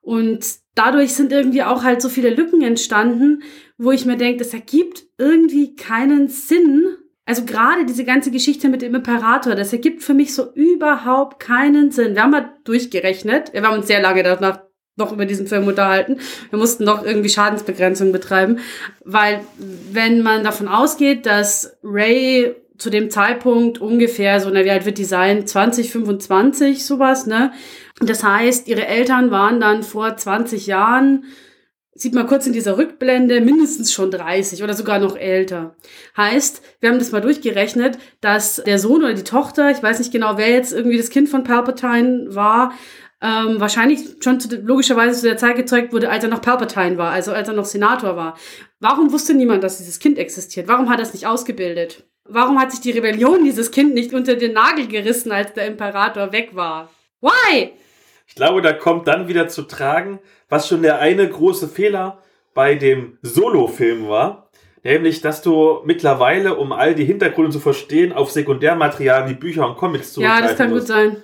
Und dadurch sind irgendwie auch halt so viele Lücken entstanden, wo ich mir denke, das ergibt irgendwie keinen Sinn. Also gerade diese ganze Geschichte mit dem Imperator, das ergibt für mich so überhaupt keinen Sinn. Wir haben mal durchgerechnet, wir haben uns sehr lange danach noch über diesen Film unterhalten. Wir mussten doch irgendwie Schadensbegrenzung betreiben, weil wenn man davon ausgeht, dass Ray zu dem Zeitpunkt ungefähr so, na, wie alt wird die sein? 20, 25, sowas, ne? Das heißt, ihre Eltern waren dann vor 20 Jahren, sieht man kurz in dieser Rückblende, mindestens schon 30 oder sogar noch älter. Heißt, wir haben das mal durchgerechnet, dass der Sohn oder die Tochter, ich weiß nicht genau, wer jetzt irgendwie das Kind von Palpatine war, ähm, wahrscheinlich schon zu, logischerweise zu der Zeit gezeugt wurde, als er noch Palpatine war, also als er noch Senator war. Warum wusste niemand, dass dieses Kind existiert? Warum hat er es nicht ausgebildet? Warum hat sich die Rebellion dieses Kind nicht unter den Nagel gerissen, als der Imperator weg war? Why? Ich glaube, da kommt dann wieder zu tragen, was schon der eine große Fehler bei dem Solo-Film war. Nämlich, dass du mittlerweile, um all die Hintergründe zu verstehen, auf Sekundärmaterial wie Bücher und Comics zurückgreifen Ja, das kann musst. gut sein.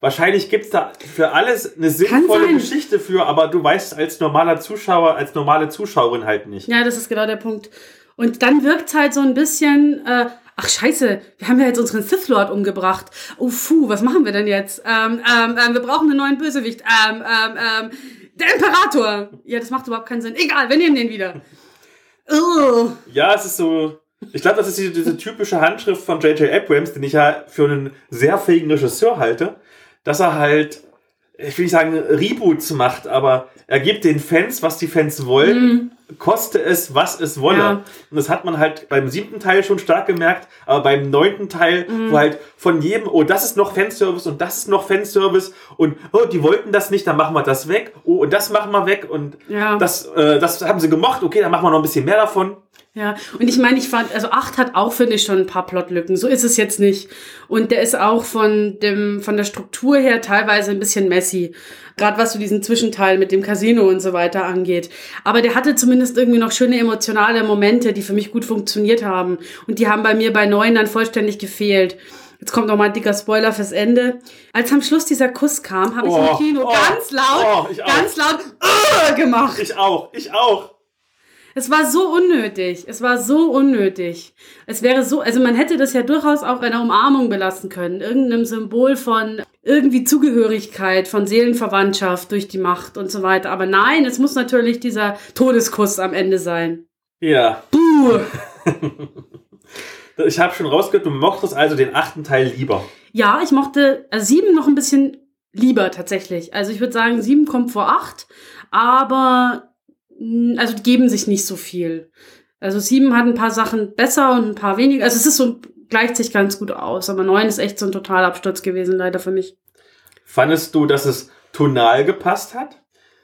Wahrscheinlich gibt's da für alles eine sinnvolle Geschichte für, aber du weißt als normaler Zuschauer, als normale Zuschauerin halt nicht. Ja, das ist genau der Punkt. Und dann wirkt's halt so ein bisschen, äh, ach scheiße, wir haben ja jetzt unseren Sith Lord umgebracht. Oh puh, was machen wir denn jetzt? Ähm, ähm, ähm, wir brauchen einen neuen Bösewicht. Ähm, ähm, ähm, der Imperator. Ja, das macht überhaupt keinen Sinn. Egal, wir nehmen den wieder. Ugh. Ja, es ist so. Ich glaube, das ist diese, diese typische Handschrift von J.J. Abrams, den ich ja für einen sehr fähigen Regisseur halte, dass er halt, ich will nicht sagen Reboots macht, aber er gibt den Fans, was die Fans wollen. Mm koste es, was es wolle. Ja. Und das hat man halt beim siebten Teil schon stark gemerkt, aber beim neunten Teil, mhm. wo halt von jedem, oh, das ist noch Fanservice und das ist noch Fanservice und oh, die wollten das nicht, dann machen wir das weg. Oh, und das machen wir weg und ja. das, äh, das haben sie gemocht, okay, dann machen wir noch ein bisschen mehr davon. Ja, und ich meine, ich fand, also 8 hat auch, finde ich, schon ein paar Plotlücken. So ist es jetzt nicht. Und der ist auch von dem, von der Struktur her teilweise ein bisschen messy. Gerade was so diesen Zwischenteil mit dem Casino und so weiter angeht. Aber der hatte zumindest irgendwie noch schöne emotionale Momente, die für mich gut funktioniert haben. Und die haben bei mir bei 9 dann vollständig gefehlt. Jetzt kommt nochmal ein dicker Spoiler fürs Ende. Als am Schluss dieser Kuss kam, habe ich oh, im Kino oh, ganz laut, oh, ganz laut uh, gemacht. Ich auch, ich auch. Es war so unnötig. Es war so unnötig. Es wäre so, also man hätte das ja durchaus auch einer Umarmung belassen können. Irgendeinem Symbol von irgendwie Zugehörigkeit, von Seelenverwandtschaft durch die Macht und so weiter. Aber nein, es muss natürlich dieser Todeskuss am Ende sein. Ja. Buh. *laughs* ich habe schon rausgehört, du mochtest also den achten Teil lieber. Ja, ich mochte also sieben noch ein bisschen lieber tatsächlich. Also ich würde sagen, sieben kommt vor acht, aber also die geben sich nicht so viel. Also sieben hat ein paar Sachen besser und ein paar weniger. Also es ist so, gleicht sich ganz gut aus. Aber neun ist echt so ein Totalabsturz gewesen, leider für mich. Fandest du, dass es tonal gepasst hat?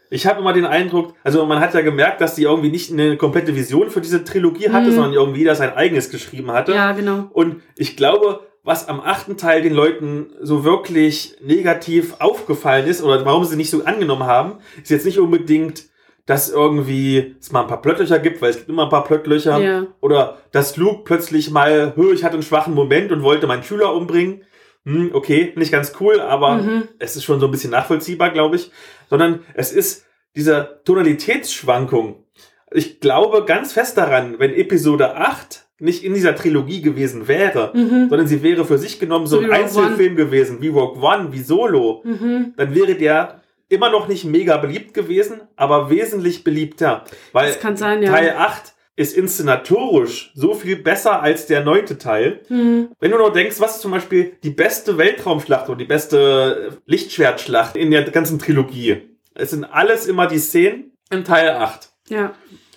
Ich habe immer den Eindruck, also man hat ja gemerkt, dass die irgendwie nicht eine komplette Vision für diese Trilogie hatte, mhm. sondern irgendwie jeder sein eigenes geschrieben hatte. Ja, genau. Und ich glaube, was am achten Teil den Leuten so wirklich negativ aufgefallen ist oder warum sie nicht so angenommen haben, ist jetzt nicht unbedingt dass irgendwie es mal ein paar Plöttlöcher gibt, weil es gibt immer ein paar Plöttlöcher. Ja. Oder dass Luke plötzlich mal, ich hatte einen schwachen Moment und wollte meinen Schüler umbringen. Hm, okay, nicht ganz cool, aber mhm. es ist schon so ein bisschen nachvollziehbar, glaube ich. Sondern es ist diese Tonalitätsschwankung. Ich glaube ganz fest daran, wenn Episode 8 nicht in dieser Trilogie gewesen wäre, mhm. sondern sie wäre für sich genommen so, so ein Einzelfilm gewesen, wie Rogue One, wie Solo, mhm. dann wäre der immer noch nicht mega beliebt gewesen, aber wesentlich beliebter. Weil das kann sein, ja. Teil 8 ist inszenatorisch so viel besser als der neunte Teil. Mhm. Wenn du nur denkst, was ist zum Beispiel die beste Weltraumschlacht oder die beste Lichtschwertschlacht in der ganzen Trilogie? Es sind alles immer die Szenen in Teil 8. Ja.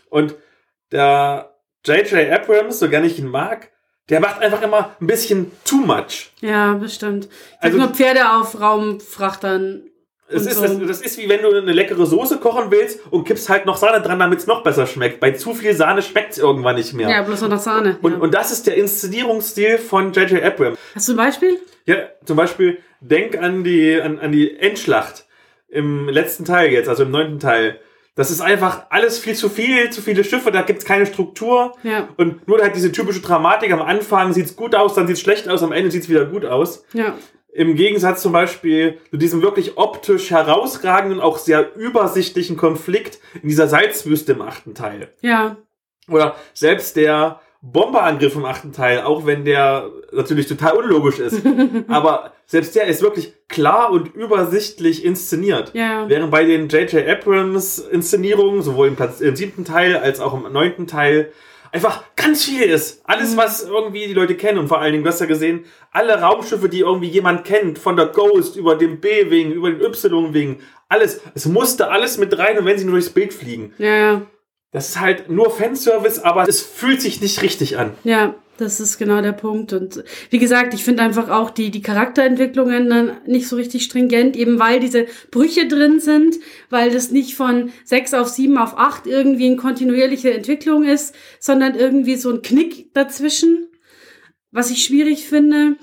Und der J.J. Abrams, so gerne ich ihn mag, der macht einfach immer ein bisschen too much. Ja, bestimmt. Ich also nur Pferde auf Raumfrachtern es ist, das, das, ist wie wenn du eine leckere Soße kochen willst und kippst halt noch Sahne dran, damit es noch besser schmeckt. Bei zu viel Sahne schmeckt es irgendwann nicht mehr. Ja, bloß noch Sahne. Und, ja. und das ist der Inszenierungsstil von J.J. Abrams. Hast du ein Beispiel? Ja, zum Beispiel, denk an die, an, an die Endschlacht im letzten Teil jetzt, also im neunten Teil. Das ist einfach alles viel zu viel, zu viele Schiffe, da gibt's keine Struktur. Ja. Und nur halt diese typische Dramatik. Am Anfang sieht's gut aus, dann sieht's schlecht aus, am Ende sieht's wieder gut aus. Ja. Im Gegensatz zum Beispiel zu diesem wirklich optisch herausragenden, auch sehr übersichtlichen Konflikt in dieser Salzwüste im achten Teil. Ja. Oder selbst der Bomberangriff im achten Teil, auch wenn der natürlich total unlogisch ist. *laughs* aber selbst der ist wirklich klar und übersichtlich inszeniert. Ja. Während bei den J.J. Abrams Inszenierungen, sowohl im, im siebten Teil als auch im neunten Teil, einfach ganz viel ist. Alles, mhm. was irgendwie die Leute kennen. Und vor allen Dingen, du hast ja gesehen, alle Raumschiffe, die irgendwie jemand kennt, von der Ghost über den B-Wing, über den Y-Wing, alles. Es musste alles mit rein und wenn sie nur durchs Bild fliegen. Ja, ja. Das ist halt nur Fanservice, aber es fühlt sich nicht richtig an. Ja. Das ist genau der Punkt. Und wie gesagt, ich finde einfach auch die, die Charakterentwicklungen dann nicht so richtig stringent, eben weil diese Brüche drin sind, weil das nicht von sechs auf sieben auf acht irgendwie eine kontinuierliche Entwicklung ist, sondern irgendwie so ein Knick dazwischen, was ich schwierig finde.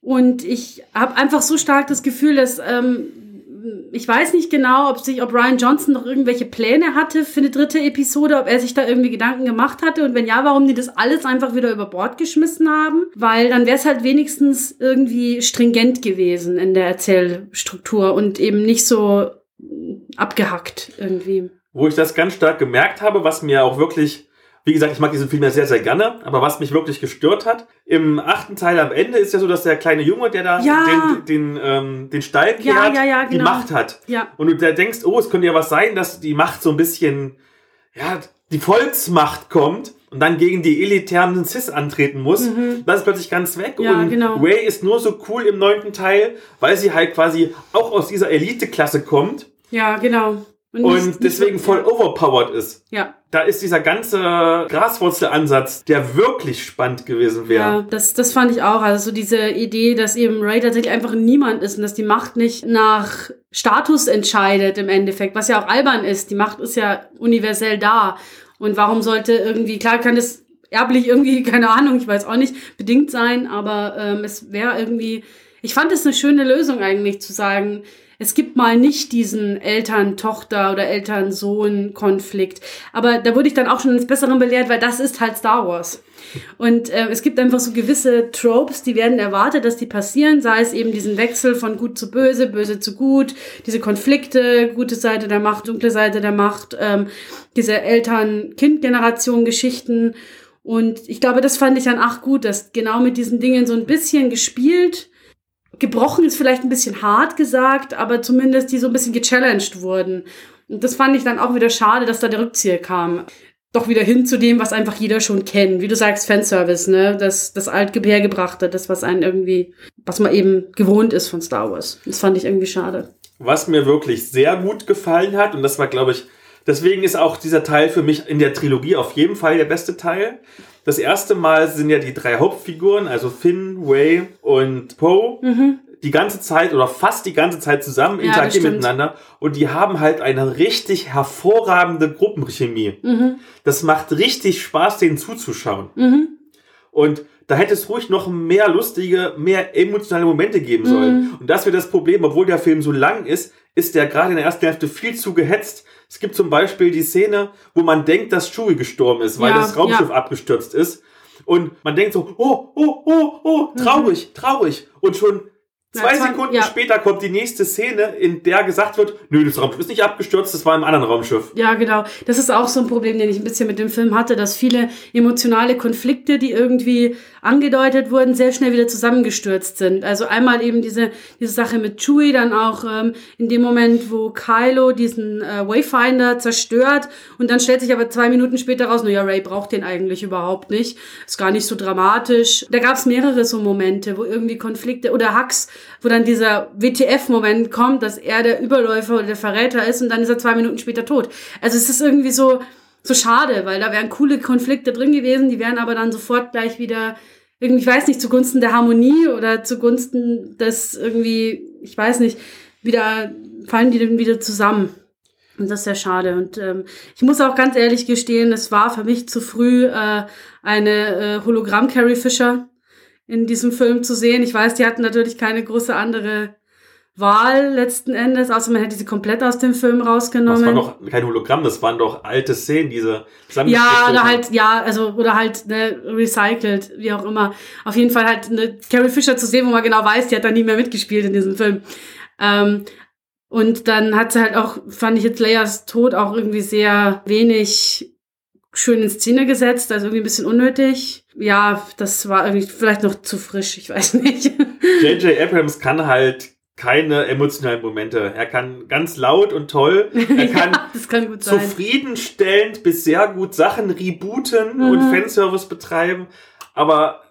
Und ich habe einfach so stark das Gefühl, dass ähm, ich weiß nicht genau, ob sich, ob Ryan Johnson noch irgendwelche Pläne hatte für eine dritte Episode, ob er sich da irgendwie Gedanken gemacht hatte und wenn ja, warum die das alles einfach wieder über Bord geschmissen haben, weil dann wäre es halt wenigstens irgendwie stringent gewesen in der Erzählstruktur und eben nicht so abgehackt irgendwie. Wo ich das ganz stark gemerkt habe, was mir auch wirklich wie gesagt, ich mag diesen Film ja sehr, sehr gerne, aber was mich wirklich gestört hat, im achten Teil am Ende ist ja so, dass der kleine Junge, der da Ja. den, den, ähm, den Stall kehrt, Ja, ja, ja, die genau. Macht hat. Ja. Und du da denkst, oh, es könnte ja was sein, dass die Macht so ein bisschen, ja, die Volksmacht kommt und dann gegen die elitären Cis antreten muss. Das ist plötzlich ganz weg. Mhm. Ja, und genau. Ray ist nur so cool im neunten Teil, weil sie halt quasi auch aus dieser Eliteklasse kommt Ja, genau. Und nicht- nicht deswegen so- voll overpowered ist Ja, da ist dieser ganze Graswurzelansatz, der wirklich spannend gewesen wäre. ja, das, das fand ich auch. Also so diese Idee, dass eben Ray tatsächlich einfach niemand ist und dass die Macht nicht nach Status entscheidet im Endeffekt, was ja auch albern ist. Die Macht ist ja universell da. Und warum sollte irgendwie, klar kann das erblich irgendwie, *laughs* keine Ahnung, ich weiß auch nicht, bedingt sein, aber ähm, es wäre irgendwie, ich fand es eine schöne Lösung eigentlich zu sagen, es gibt mal nicht diesen Eltern-Tochter- oder Eltern-Sohn-Konflikt. Aber da wurde ich dann auch schon ins Besseren belehrt, weil das ist halt Star Wars. Und äh, es gibt einfach so gewisse Tropes, die werden erwartet, dass die passieren, sei es eben diesen Wechsel von gut zu böse, böse zu gut, diese Konflikte, gute Seite der Macht, dunkle Seite der Macht, ähm, diese Eltern-Kind-Generation-Geschichten. Und ich glaube, das fand ich dann auch gut, dass genau mit diesen Dingen so ein bisschen gespielt, gebrochen ist vielleicht ein bisschen hart gesagt, aber zumindest die so ein bisschen gechallenged wurden. Und das fand ich dann auch wieder schade, dass da der Rückzieher kam. Doch wieder hin zu dem, was einfach jeder schon kennt. Wie du sagst, Fanservice, ne? Das, das altgebärgebrachte, das, was einen irgendwie, was man eben gewohnt ist von Star Wars. Das fand ich irgendwie schade. Was mir wirklich sehr gut gefallen hat, und das war, glaube ich, deswegen ist auch dieser Teil für mich in der Trilogie auf jeden Fall der beste Teil. Das erste Mal sind ja die drei Hauptfiguren, also Finn, Ray und Poe, die ganze Zeit oder fast die ganze Zeit zusammen Mhm. Ja, interagieren miteinander und die haben halt eine richtig hervorragende Gruppenchemie. Mhm. Das macht richtig Spaß, denen zuzuschauen. Mhm. Und da hätte es ruhig noch mehr lustige, mehr emotionale Momente geben sollen. Mhm. Und das wird das Problem, obwohl der Film so lang ist, ist der gerade in der ersten Hälfte viel zu gehetzt. Es gibt zum Beispiel die Szene, wo man denkt, dass Chewie gestorben ist, weil Ja, das Raumschiff ja. abgestürzt ist. Und man denkt so, oh, oh, oh, oh, traurig, traurig. Und schon zwei Mhm. Ja, Sekunden später kommt die nächste Szene, in der gesagt wird, nö, das Raumschiff ist nicht abgestürzt, das war im anderen Raumschiff. Ja, genau. Das ist auch so ein Problem, den ich ein bisschen mit dem Film hatte, dass viele emotionale Konflikte, die irgendwie angedeutet wurden, sehr schnell wieder zusammengestürzt sind. Also einmal eben diese, diese Sache mit Chewie, dann auch ähm, in dem Moment, wo Kylo diesen äh, Wayfinder zerstört und dann stellt sich aber zwei Minuten später raus, naja, Ray braucht den eigentlich überhaupt nicht. Ist gar nicht so dramatisch. Da gab es mehrere so Momente, wo irgendwie Konflikte oder Hacks, wo dann dieser WTF-Moment kommt, dass er der Überläufer oder der Verräter ist und dann ist er zwei Minuten später tot. Also es ist irgendwie so, so schade, weil da wären coole Konflikte drin gewesen, die wären aber dann sofort gleich wieder irgendwie, ich weiß nicht, zugunsten der Harmonie oder zugunsten des irgendwie, ich weiß nicht, wieder fallen die dann wieder zusammen. Und das ist sehr schade. Und ähm, ich muss auch ganz ehrlich gestehen, es war für mich zu früh, äh, eine äh, Hologramm-Carrie Fisher in diesem Film zu sehen. Ich weiß, die hatten natürlich keine große andere Wahl letzten Endes, außer man hätte sie komplett aus dem Film Das rausgenommen. war doch kein Hologramm, das waren doch alte Szenen, diese Ja, oder halt, ja, also, oder halt, ne, recycelt, wie auch immer. Auf jeden Fall halt eine Carrie Fisher zu sehen, wo man genau weiß, die hat dann nie mehr mitgespielt in diesem Film. Ähm, und dann hat sie halt auch, fand ich jetzt Leias Tod auch irgendwie sehr wenig schön in Szene gesetzt, also irgendwie ein bisschen unnötig. Ja, das war irgendwie vielleicht noch zu frisch, ich weiß nicht. J.J. Abrams kann halt keine emotionalen Momente. Er kann ganz laut und toll. Er *laughs* kann ja, kann zufriedenstellend bis sehr gut Sachen rebooten Mhm. und Fanservice betreiben, aber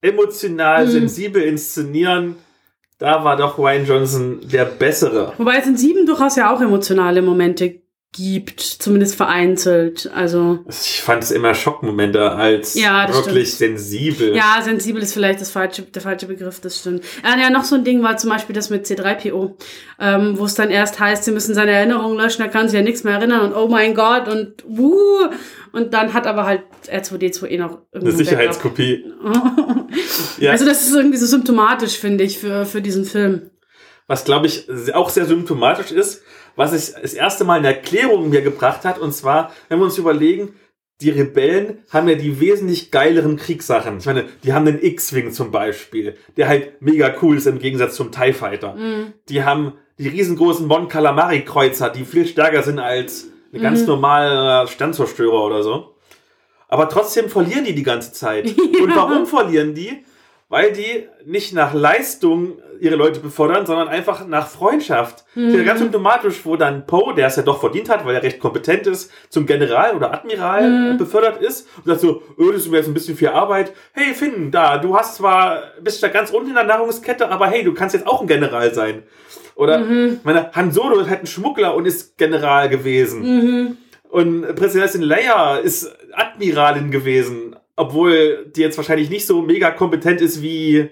emotional Mhm. sensibel inszenieren, da war doch Ryan Johnson der Bessere. Wobei es in sieben durchaus ja auch emotionale Momente gibt, zumindest vereinzelt. Also Ich fand es immer Schockmomente als Ja, wirklich sensibel. Ja, sensibel ist vielleicht das falsche, der falsche Begriff, das stimmt. Ja, ja, noch so ein Ding war zum Beispiel das mit C3PO, ähm, wo es dann erst heißt, sie müssen seine Erinnerungen löschen, er kann sich ja nichts mehr erinnern und oh mein Gott und wuh, und dann hat aber halt R2D2 eh noch Eine Sicherheitskopie. *laughs* Ja. Also das ist irgendwie so symptomatisch, finde ich, für, für diesen Film. was glaube ich auch sehr symptomatisch ist, was es das erste Mal eine Erklärung mir gebracht hat. Und zwar, wenn wir uns überlegen, die Rebellen haben ja die wesentlich geileren Kriegssachen. Ich meine, die haben den X-Wing zum Beispiel, der halt mega cool ist im Gegensatz zum TIE Fighter. Mhm. Die haben die riesengroßen Mon Calamari Kreuzer, die viel stärker sind als ein mhm. ganz normaler Sternzerstörer oder so. Aber trotzdem verlieren die die ganze Zeit. *laughs* Ja. Und warum verlieren die? Weil die nicht nach Leistung ihre Leute befördern, sondern einfach nach Freundschaft. Mhm. Ganz symptomatisch, wo dann Poe, der es ja doch verdient hat, weil er recht kompetent ist, zum General oder Admiral mhm. befördert ist und sagt so, oh, das ist mir jetzt ein bisschen viel Arbeit. Hey Finn, da, du hast zwar, bist da ganz unten in der Nahrungskette, aber hey, du kannst jetzt auch ein General sein. Oder, mhm. meine, Han Solo ist halt ein Schmuggler und ist General gewesen. Mhm. Und Präsidentin Leia ist Admiralin gewesen, obwohl die jetzt wahrscheinlich nicht so mega kompetent ist wie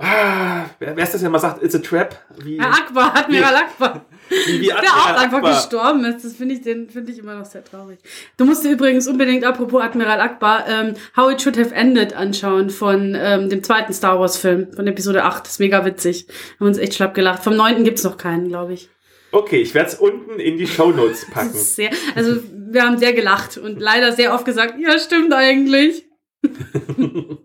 Ah, wer, wer ist das, der mal sagt, it's a trap? Wie, Herr Akbar, Admiral wie, Akbar. Wie, wie der auch einfach Akbar. gestorben ist. Das finde ich, den finde ich immer noch sehr traurig. Du musst dir übrigens unbedingt, apropos Admiral Akbar, ähm, How It Should Have Ended anschauen von ähm, dem zweiten Star Wars Film, von Episode 8. Das ist mega witzig. Haben uns echt schlapp gelacht. Vom neunten gibt's noch keinen, glaube ich. Okay, ich werde es unten in die Show Notes *laughs* packen. sehr, also wir haben sehr gelacht und leider sehr oft gesagt, ja, stimmt eigentlich. *laughs*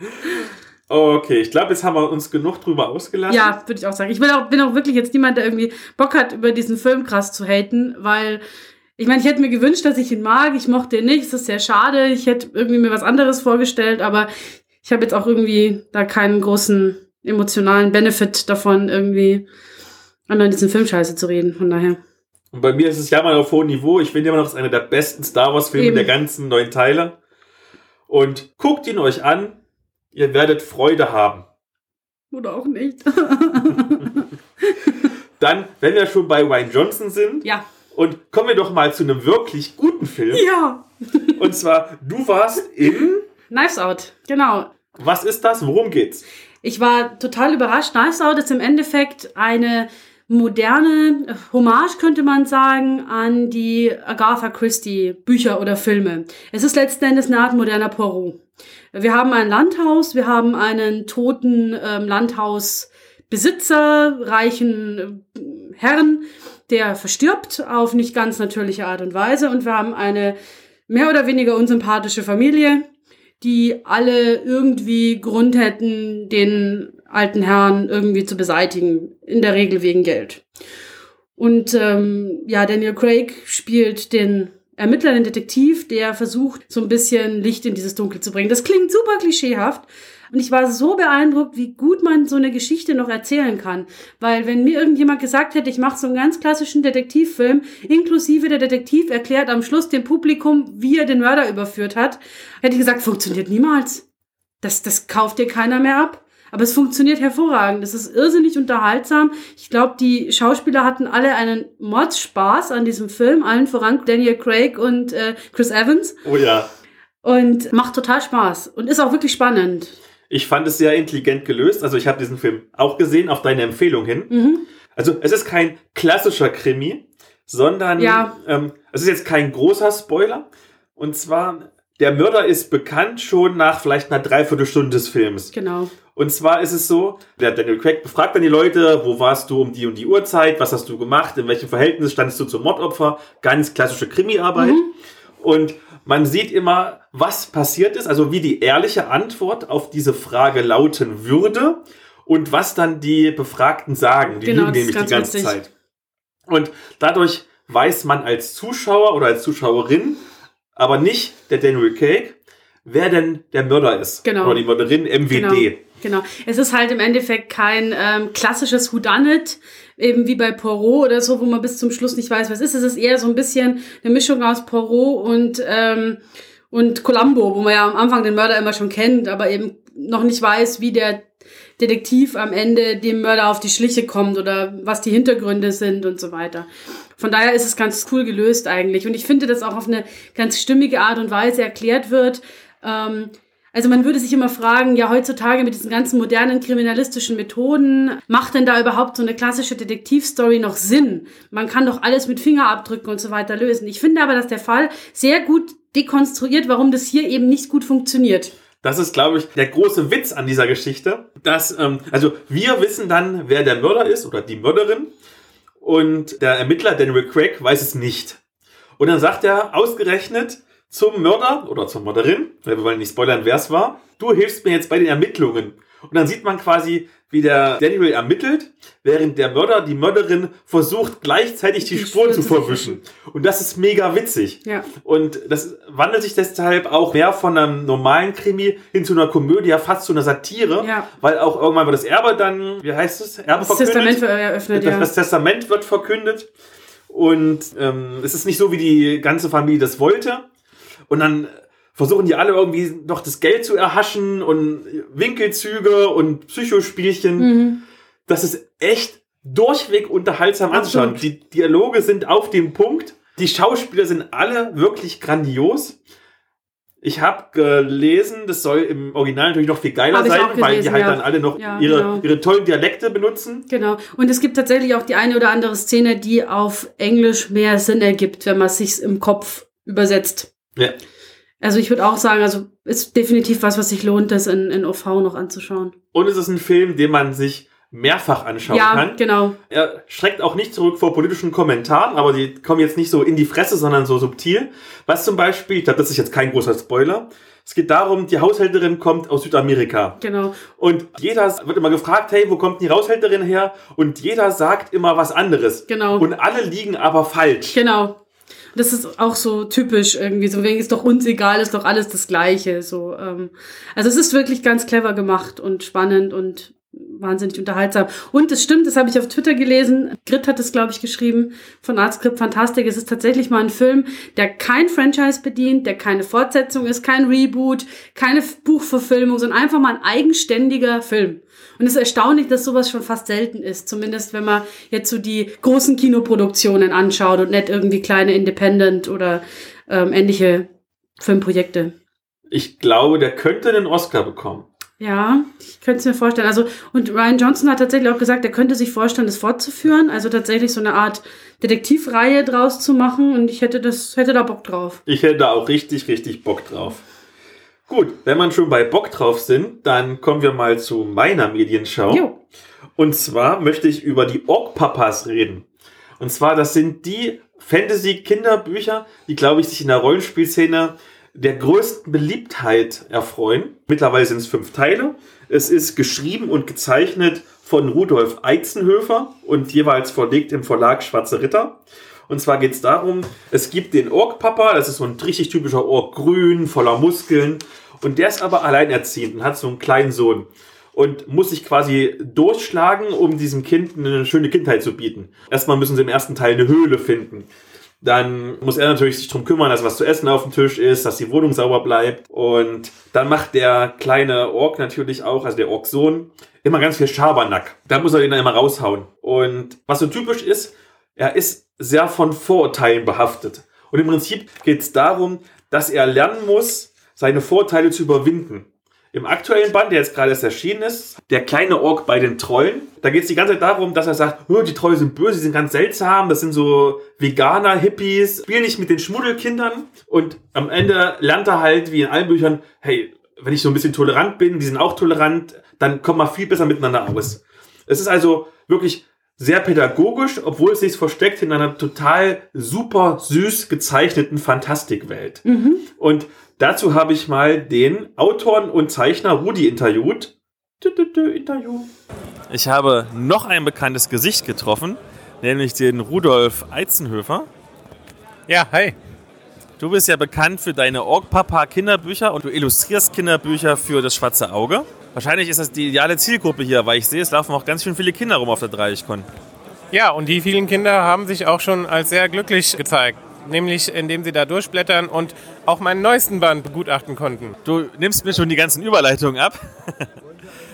*laughs* Okay, ich glaube, jetzt haben wir uns genug drüber ausgelassen. Ja, würde ich auch sagen. Ich bin auch, bin auch wirklich jetzt niemand, der irgendwie Bock hat, über diesen Film krass zu haten, weil ich meine, ich hätte mir gewünscht, dass ich ihn mag. Ich mochte ihn nicht. Es ist sehr schade. Ich hätte irgendwie mir was anderes vorgestellt, aber ich habe jetzt auch irgendwie da keinen großen emotionalen Benefit davon, irgendwie an diesen Film scheiße zu reden. Von daher. Und bei mir ist es ja mal auf hohem Niveau. Ich finde immer noch, es ist einer der besten Star Wars-Filme der ganzen neuen Teile. Und guckt ihn euch an Ihr werdet Freude haben. Oder auch nicht. *laughs* Dann, wenn wir schon bei Wayne Johnson sind. Ja. Und kommen wir doch mal zu einem wirklich guten Film. Ja. *laughs* Und zwar, du warst in. Knives Out, genau. Was ist das? Worum geht's? Ich war total überrascht. Knives Out ist im Endeffekt eine moderne Hommage, könnte man sagen, an die Agatha Christie Bücher oder Filme. Es ist letzten Endes eine Art moderner Poirot. Wir haben ein Landhaus, wir haben einen toten ähm, Landhausbesitzer, reichen äh, Herrn, der verstirbt auf nicht ganz natürliche Art und Weise und wir haben eine mehr oder weniger unsympathische Familie, die alle irgendwie Grund hätten, den alten Herrn irgendwie zu beseitigen, in der Regel wegen Geld. Und ähm, ja, Daniel Craig spielt den Ermittler, den Detektiv, der versucht, so ein bisschen Licht in dieses Dunkel zu bringen. Das klingt super klischeehaft. Und ich war so beeindruckt, wie gut man so eine Geschichte noch erzählen kann. Weil wenn mir irgendjemand gesagt hätte, ich mache so einen ganz klassischen Detektivfilm, inklusive der Detektiv erklärt am Schluss dem Publikum, wie er den Mörder überführt hat, hätte ich gesagt, funktioniert niemals. Das, das kauft dir keiner mehr ab. Aber es funktioniert hervorragend. Es ist irrsinnig unterhaltsam. Ich glaube, die Schauspieler hatten alle einen Mordspaß an diesem Film, allen voran Daniel Craig und äh, Chris Evans. Oh ja. Und macht total Spaß und ist auch wirklich spannend. Ich fand es sehr intelligent gelöst. Also ich habe diesen Film auch gesehen, auf deine Empfehlung hin. Mhm. Also es ist kein klassischer Krimi, sondern ja. ähm, es ist jetzt kein großer Spoiler. Und zwar, der Mörder ist bekannt schon nach vielleicht einer Dreiviertelstunde des Films. Genau. Und zwar ist es so, der Daniel Craig befragt dann die Leute, wo warst du um die und die Uhrzeit, was hast du gemacht, in welchem Verhältnis standest du zum Mordopfer, ganz klassische Krimiarbeit. Mhm. Und man sieht immer, was passiert ist, also wie die ehrliche Antwort auf diese Frage lauten würde und was dann die Befragten sagen. Die genau, lügen nämlich die ganze witzig. Zeit. Und dadurch weiß man als Zuschauer oder als Zuschauerin, aber nicht der Daniel Craig, wer denn der Mörder ist. Genau. Oder die Mörderin MWD. Genau. Genau. Es ist halt im Endeffekt kein ähm, klassisches Whodunit, eben wie bei Poirot oder so, wo man bis zum Schluss nicht weiß, was ist. Es ist eher so ein bisschen eine Mischung aus Poirot und, ähm, und Columbo, wo man ja am Anfang den Mörder immer schon kennt, aber eben noch nicht weiß, wie der Detektiv am Ende dem Mörder auf die Schliche kommt oder was die Hintergründe sind und so weiter. Von daher ist es ganz cool gelöst eigentlich. Und ich finde, dass auch auf eine ganz stimmige Art und Weise erklärt wird, ähm, also man würde sich immer fragen, ja heutzutage mit diesen ganzen modernen kriminalistischen Methoden, macht denn da überhaupt so eine klassische Detektivstory noch Sinn? Man kann doch alles mit Fingerabdrücken und so weiter lösen. Ich finde aber, dass der Fall sehr gut dekonstruiert, warum das hier eben nicht gut funktioniert. Das ist, glaube ich, der große Witz an dieser Geschichte. Dass, ähm, also wir wissen dann, wer der Mörder ist oder die Mörderin. Und der Ermittler Daniel Craig weiß es nicht. Und dann sagt er ausgerechnet zum Mörder oder zur Mörderin, weil wir wollen nicht spoilern, wer es war, du hilfst mir jetzt bei den Ermittlungen. Und dann sieht man quasi, wie der Daniel ermittelt, während der Mörder die Mörderin versucht, gleichzeitig die, die Spuren zu verwischen. Und das ist mega witzig. Ja. Und das wandelt sich deshalb auch mehr von einem normalen Krimi hin zu einer Komödie, fast zu einer Satire, ja. weil auch irgendwann wird das Erbe dann, wie heißt es? Erbe das verkündet. Testament wird eröffnet, das, ja. das Testament wird verkündet. Und ähm, es ist nicht so, wie die ganze Familie das wollte. Und dann versuchen die alle irgendwie noch das Geld zu erhaschen und Winkelzüge und Psychospielchen. Mhm. Das ist echt durchweg unterhaltsam anzuschauen. Die Dialoge sind auf dem Punkt. Die Schauspieler sind alle wirklich grandios. Ich habe gelesen, das soll im Original natürlich noch viel geiler sein, gelesen, weil die halt ja. dann alle noch ja, ihre, genau. ihre tollen Dialekte benutzen. Genau. Und es gibt tatsächlich auch die eine oder andere Szene, die auf Englisch mehr Sinn ergibt, wenn man es sich im Kopf übersetzt. Ja. Also ich würde auch sagen, also ist definitiv was, was sich lohnt, das in, in OV noch anzuschauen. Und es ist ein Film, den man sich mehrfach anschauen ja, kann. genau. Er schreckt auch nicht zurück vor politischen Kommentaren, aber die kommen jetzt nicht so in die Fresse, sondern so subtil. Was zum Beispiel, ich glaube, das ist jetzt kein großer Spoiler, es geht darum, die Haushälterin kommt aus Südamerika. Genau. Und jeder wird immer gefragt, hey, wo kommt die Haushälterin her? Und jeder sagt immer was anderes. Genau. Und alle liegen aber falsch. Genau. Das ist auch so typisch irgendwie, so wegen ist doch uns egal, ist doch alles das Gleiche. So, ähm, also es ist wirklich ganz clever gemacht und spannend und wahnsinnig unterhaltsam. Und es stimmt, das habe ich auf Twitter gelesen. Grit hat es, glaube ich, geschrieben von Artscript Fantastic. Es ist tatsächlich mal ein Film, der kein Franchise bedient, der keine Fortsetzung ist, kein Reboot, keine Buchverfilmung, sondern einfach mal ein eigenständiger Film. Und es ist erstaunlich, dass sowas schon fast selten ist. Zumindest wenn man jetzt so die großen Kinoproduktionen anschaut und nicht irgendwie kleine Independent oder ähm, ähnliche Filmprojekte. Ich glaube, der könnte den Oscar bekommen. Ja, ich könnte es mir vorstellen. Also, und Ryan Johnson hat tatsächlich auch gesagt, er könnte sich vorstellen, das fortzuführen. Also tatsächlich so eine Art Detektivreihe draus zu machen. Und ich hätte das, hätte da Bock drauf. Ich hätte da auch richtig, richtig Bock drauf. Gut, wenn man schon bei Bock drauf sind, dann kommen wir mal zu meiner Medienschau. Jo. Und zwar möchte ich über die Ork-Papas reden. Und zwar, das sind die Fantasy-Kinderbücher, die, glaube ich, sich in der Rollenspielszene der größten Beliebtheit erfreuen. Mittlerweile sind es fünf Teile. Es ist geschrieben und gezeichnet von Rudolf Eizenhöfer und jeweils verlegt im Verlag Schwarze Ritter. Und zwar geht es darum, es gibt den Ork-Papa, das ist so ein richtig typischer Ork, grün, voller Muskeln. Und der ist aber alleinerziehend und hat so einen kleinen Sohn. Und muss sich quasi durchschlagen, um diesem Kind eine schöne Kindheit zu bieten. Erstmal müssen sie im ersten Teil eine Höhle finden. Dann muss er natürlich sich darum kümmern, dass was zu essen auf dem Tisch ist, dass die Wohnung sauber bleibt. Und dann macht der kleine Ork natürlich auch, also der Ork-Sohn, immer ganz viel Schabernack. Da muss er den dann immer raushauen. Und was so typisch ist, er ist sehr von Vorurteilen behaftet. Und im Prinzip geht es darum, dass er lernen muss, seine Vorteile zu überwinden. Im aktuellen Band, der jetzt gerade erst erschienen ist, der kleine Ork bei den Trollen, da geht es die ganze Zeit darum, dass er sagt, oh, die Trolle sind böse, sie sind ganz seltsam, das sind so Veganer, Hippies, spiel nicht mit den Schmuddelkindern. Und am Ende lernt er halt, wie in allen Büchern, hey, wenn ich so ein bisschen tolerant bin, die sind auch tolerant, dann kommen wir viel besser miteinander aus. Es ist also wirklich sehr pädagogisch, obwohl es sich versteckt in einer total super süß gezeichneten Fantastikwelt. Mhm. Und Dazu habe ich mal den Autoren und Zeichner Rudi interviewt. Interview. Ich habe noch ein bekanntes Gesicht getroffen, nämlich den Rudolf Eizenhöfer. Ja, hi. Du bist ja bekannt für deine Org-Papa Kinderbücher und du illustrierst Kinderbücher für das Schwarze Auge. Wahrscheinlich ist das die ideale Zielgruppe hier, weil ich sehe, es laufen auch ganz schön viele Kinder rum auf der Dreieichkon. Ja, und die vielen Kinder haben sich auch schon als sehr glücklich gezeigt nämlich indem sie da durchblättern und auch meinen neuesten Band begutachten konnten. Du nimmst mir schon die ganzen Überleitungen ab. *laughs*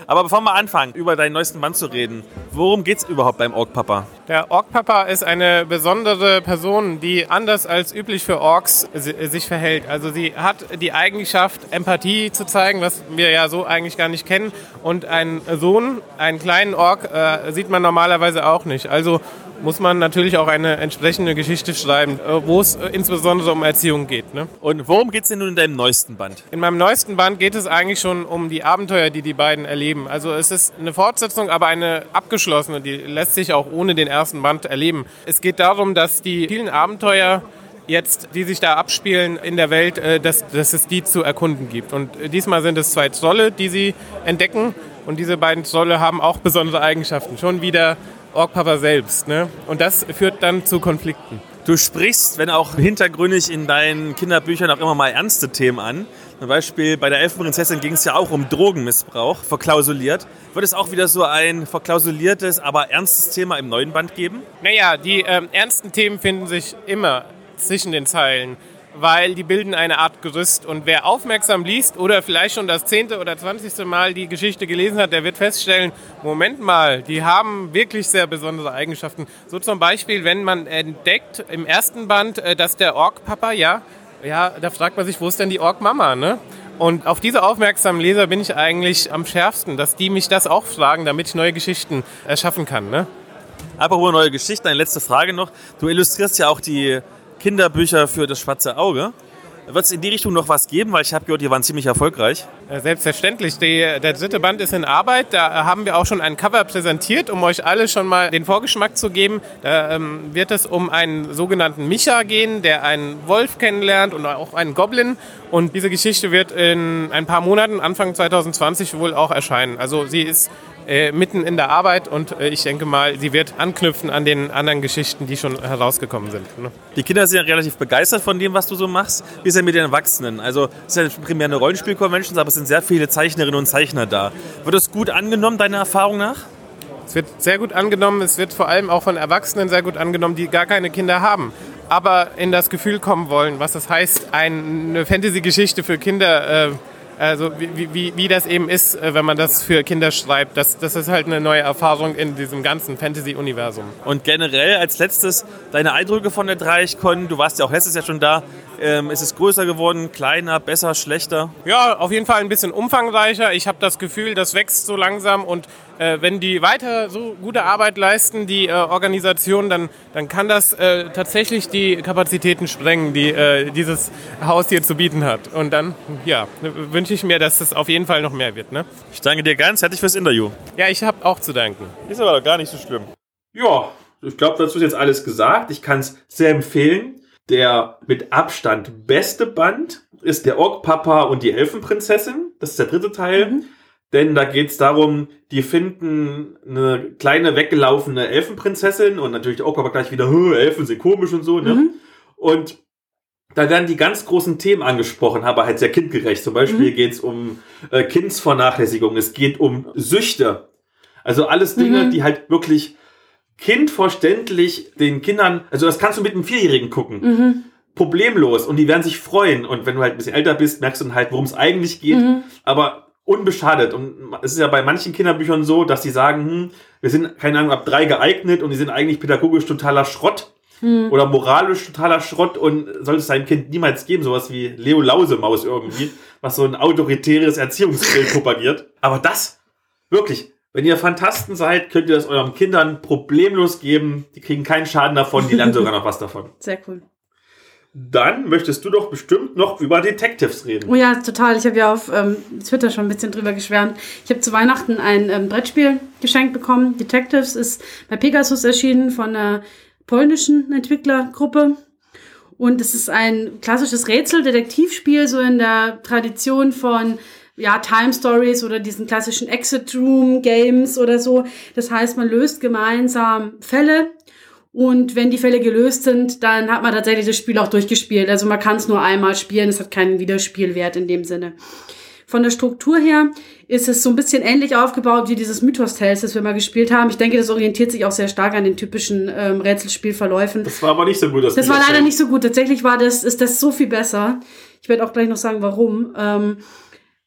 Aber bevor wir anfangen, über deinen neuesten Band zu reden, worum geht es überhaupt beim Ork Papa? Der Ork Papa ist eine besondere Person, die anders als üblich für Orks sich verhält. Also sie hat die Eigenschaft, Empathie zu zeigen, was wir ja so eigentlich gar nicht kennen. Und einen Sohn, einen kleinen Ork, äh, sieht man normalerweise auch nicht. Also muss man natürlich auch eine entsprechende Geschichte schreiben, äh, wo es äh, insbesondere um Erziehung geht. Ne? Und worum geht es denn nun in deinem neuesten Band? In meinem neuesten Band geht es eigentlich schon um die Abenteuer, die die beiden erleben. Also es ist eine Fortsetzung, aber eine abgeschlossene, die lässt sich auch ohne den ersten Band erleben. Es geht darum, dass die vielen Abenteuer jetzt, die sich da abspielen in der Welt, äh, dass, dass es die zu erkunden gibt. Und diesmal sind es zwei Zolle, die sie entdecken. Und diese beiden Zolle haben auch besondere Eigenschaften. Schon wieder Orkpapa selbst. Ne? Und das führt dann zu Konflikten. Du sprichst, wenn auch hintergründig in deinen Kinderbüchern auch immer mal ernste Themen an. Zum Beispiel bei der Elfenprinzessin ging es ja auch um Drogenmissbrauch, verklausuliert. Wird es auch wieder so ein verklausuliertes, aber ernstes Thema im neuen Band geben? Naja, die ähm, ernsten Themen finden sich immer zwischen den Zeilen weil die bilden eine Art Gerüst. Und wer aufmerksam liest oder vielleicht schon das zehnte oder zwanzigste Mal die Geschichte gelesen hat, der wird feststellen, Moment mal, die haben wirklich sehr besondere Eigenschaften. So zum Beispiel, wenn man entdeckt im ersten Band, äh, dass der Ork-Papa, ja, ja, da fragt man sich, wo ist denn die Ork-Mama, ne? Und auf diese aufmerksamen Leser bin ich eigentlich am schärfsten, dass die mich das auch fragen, damit ich neue Geschichten erschaffen kann, ne? Apropos neue Geschichten, eine letzte Frage noch. Du illustrierst ja auch die Kinderbücher für das schwarze Auge. Wird es in die Richtung noch was geben? Weil ich habe gehört, die waren ziemlich erfolgreich. Selbstverständlich. Die, der dritte Band ist in Arbeit. Da haben wir auch schon ein Cover präsentiert, um euch alle schon mal den Vorgeschmack zu geben. Da ähm, wird es um einen sogenannten Micha gehen, der einen Wolf kennenlernt und auch einen Goblin. Und diese Geschichte wird in ein paar Monaten, Anfang 2020, wohl auch erscheinen. Also sie ist äh, mitten in der Arbeit und äh, ich denke mal, sie wird anknüpfen an den anderen Geschichten, die schon herausgekommen sind. Ne? Die Kinder sind ja relativ begeistert von dem, was du so machst. Wie ist denn mit den Erwachsenen? Also es ist ja primär eine Rollenspiel-Convention, aber es sind sehr viele Zeichnerinnen und Zeichner da. Wird das gut angenommen, deiner Erfahrung nach? Es wird sehr gut angenommen. Es wird vor allem auch von Erwachsenen sehr gut angenommen, die gar keine Kinder haben aber in das Gefühl kommen wollen, was das heißt, eine Fantasy-Geschichte für Kinder äh, also wie, wie, wie das eben ist, äh, wenn man das für Kinder schreibt. Das, das ist halt eine neue Erfahrung in diesem ganzen Fantasy-Universum. Und generell als letztes deine Eindrücke von der Dreichcon. Du warst ja auch letztes Jahr schon da. Ähm, ist es größer geworden, kleiner, besser, schlechter? Ja, auf jeden Fall ein bisschen umfangreicher. Ich habe das Gefühl, das wächst so langsam und äh, wenn die weiter so gute Arbeit leisten, die äh, Organisation, dann, dann kann das äh, tatsächlich die Kapazitäten sprengen, die äh, dieses Haus hier zu bieten hat. Und dann, ja, wünsche ich mir, dass es auf jeden Fall noch mehr wird. Ne? Ich danke dir ganz herzlich fürs Interview. Ja, ich habe auch zu danken. Ist aber doch gar nicht so schlimm. Ja, ich glaube, dazu ist jetzt alles gesagt. Ich kann es sehr empfehlen. Der mit Abstand beste Band ist der Ork-Papa und die Elfenprinzessin. Das ist der dritte Teil. Mhm. Denn da geht es darum, die finden eine kleine weggelaufene Elfenprinzessin und natürlich der Ork-Papa gleich wieder, Elfen sind komisch und so. Ne? Mhm. Und da werden die ganz großen Themen angesprochen, aber halt sehr kindgerecht. Zum Beispiel mhm. geht es um äh, Kindsvernachlässigung, es geht um Süchte. Also alles Dinge, mhm. die halt wirklich kindverständlich den Kindern, also das kannst du mit einem Vierjährigen gucken. Mhm. Problemlos und die werden sich freuen. Und wenn du halt ein bisschen älter bist, merkst du dann halt, worum es eigentlich geht. Mhm. Aber unbeschadet. Und es ist ja bei manchen Kinderbüchern so, dass die sagen, hm, wir sind, keine Ahnung, ab drei geeignet und die sind eigentlich pädagogisch totaler Schrott hm. oder moralisch totaler Schrott und sollte es seinem Kind niemals geben, sowas wie Leo Lausemaus irgendwie, was so ein autoritäres Erziehungsbild *laughs* propagiert. Aber das, wirklich, wenn ihr Fantasten seid, könnt ihr das euren Kindern problemlos geben. Die kriegen keinen Schaden davon, die lernen sogar noch was davon. *laughs* Sehr cool. Dann möchtest du doch bestimmt noch über Detectives reden. Oh ja, total. Ich habe ja auf ähm, Twitter schon ein bisschen drüber geschwärmt. Ich habe zu Weihnachten ein ähm, Brettspiel geschenkt bekommen. Detectives ist bei Pegasus erschienen von einer polnischen Entwicklergruppe. Und es ist ein klassisches Rätsel-Detektivspiel, so in der Tradition von ja, Time Stories oder diesen klassischen Exit Room Games oder so. Das heißt, man löst gemeinsam Fälle und wenn die Fälle gelöst sind, dann hat man tatsächlich das Spiel auch durchgespielt. Also man kann es nur einmal spielen, es hat keinen Wiederspielwert in dem Sinne. Von der Struktur her ist es so ein bisschen ähnlich aufgebaut wie dieses Mythos Tales, das wir mal gespielt haben. Ich denke, das orientiert sich auch sehr stark an den typischen ähm, Rätselspielverläufen. Das war aber nicht so gut. Das, das war leider nicht so gut. Tatsächlich war das, ist das so viel besser. Ich werde auch gleich noch sagen, warum. Ähm,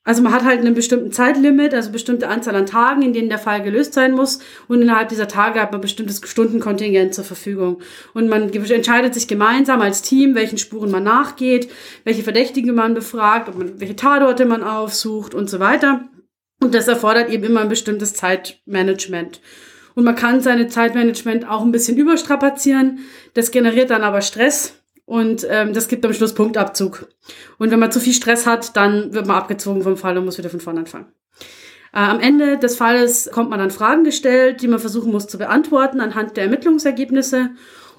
also man hat halt einen bestimmten Zeitlimit, also bestimmte Anzahl an Tagen, in denen der Fall gelöst sein muss. Und innerhalb dieser Tage hat man bestimmtes Stundenkontingent zur Verfügung. Und man entscheidet sich gemeinsam als Team, welchen Spuren man nachgeht, welche Verdächtige man befragt, man, welche Tatorte man aufsucht und so weiter. Und das erfordert eben immer ein bestimmtes Zeitmanagement. Und man kann seine Zeitmanagement auch ein bisschen überstrapazieren. Das generiert dann aber Stress und ähm, das gibt am Schluss Punktabzug. Und wenn man zu viel Stress hat, dann wird man abgezogen vom Fall und muss wieder von vorne anfangen. Äh, am Ende des Falles kommt man dann Fragen gestellt, die man versuchen muss zu beantworten anhand der Ermittlungsergebnisse.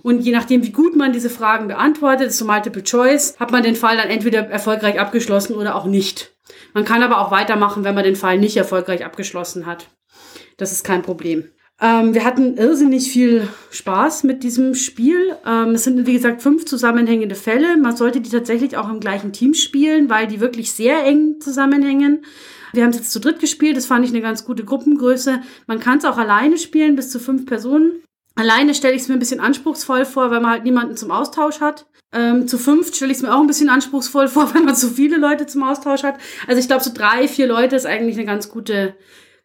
Und je nachdem, wie gut man diese Fragen beantwortet, ist so Multiple Choice, hat man den Fall dann entweder erfolgreich abgeschlossen oder auch nicht. Man kann aber auch weitermachen, wenn man den Fall nicht erfolgreich abgeschlossen hat. Das ist kein Problem. Ähm, wir hatten irrsinnig viel Spaß mit diesem Spiel. Ähm, es sind, wie gesagt, fünf zusammenhängende Fälle. Man sollte die tatsächlich auch im gleichen Team spielen, weil die wirklich sehr eng zusammenhängen. Wir haben es jetzt zu dritt gespielt, das fand ich eine ganz gute Gruppengröße. Man kann es auch alleine spielen, bis zu fünf Personen. Alleine stelle ich es mir ein bisschen anspruchsvoll vor, weil man halt niemanden zum Austausch hat. Ähm, zu fünf stelle ich es mir auch ein bisschen anspruchsvoll vor, *laughs* weil man zu viele Leute zum Austausch hat. Also ich glaube, so drei, vier Leute ist eigentlich eine ganz gute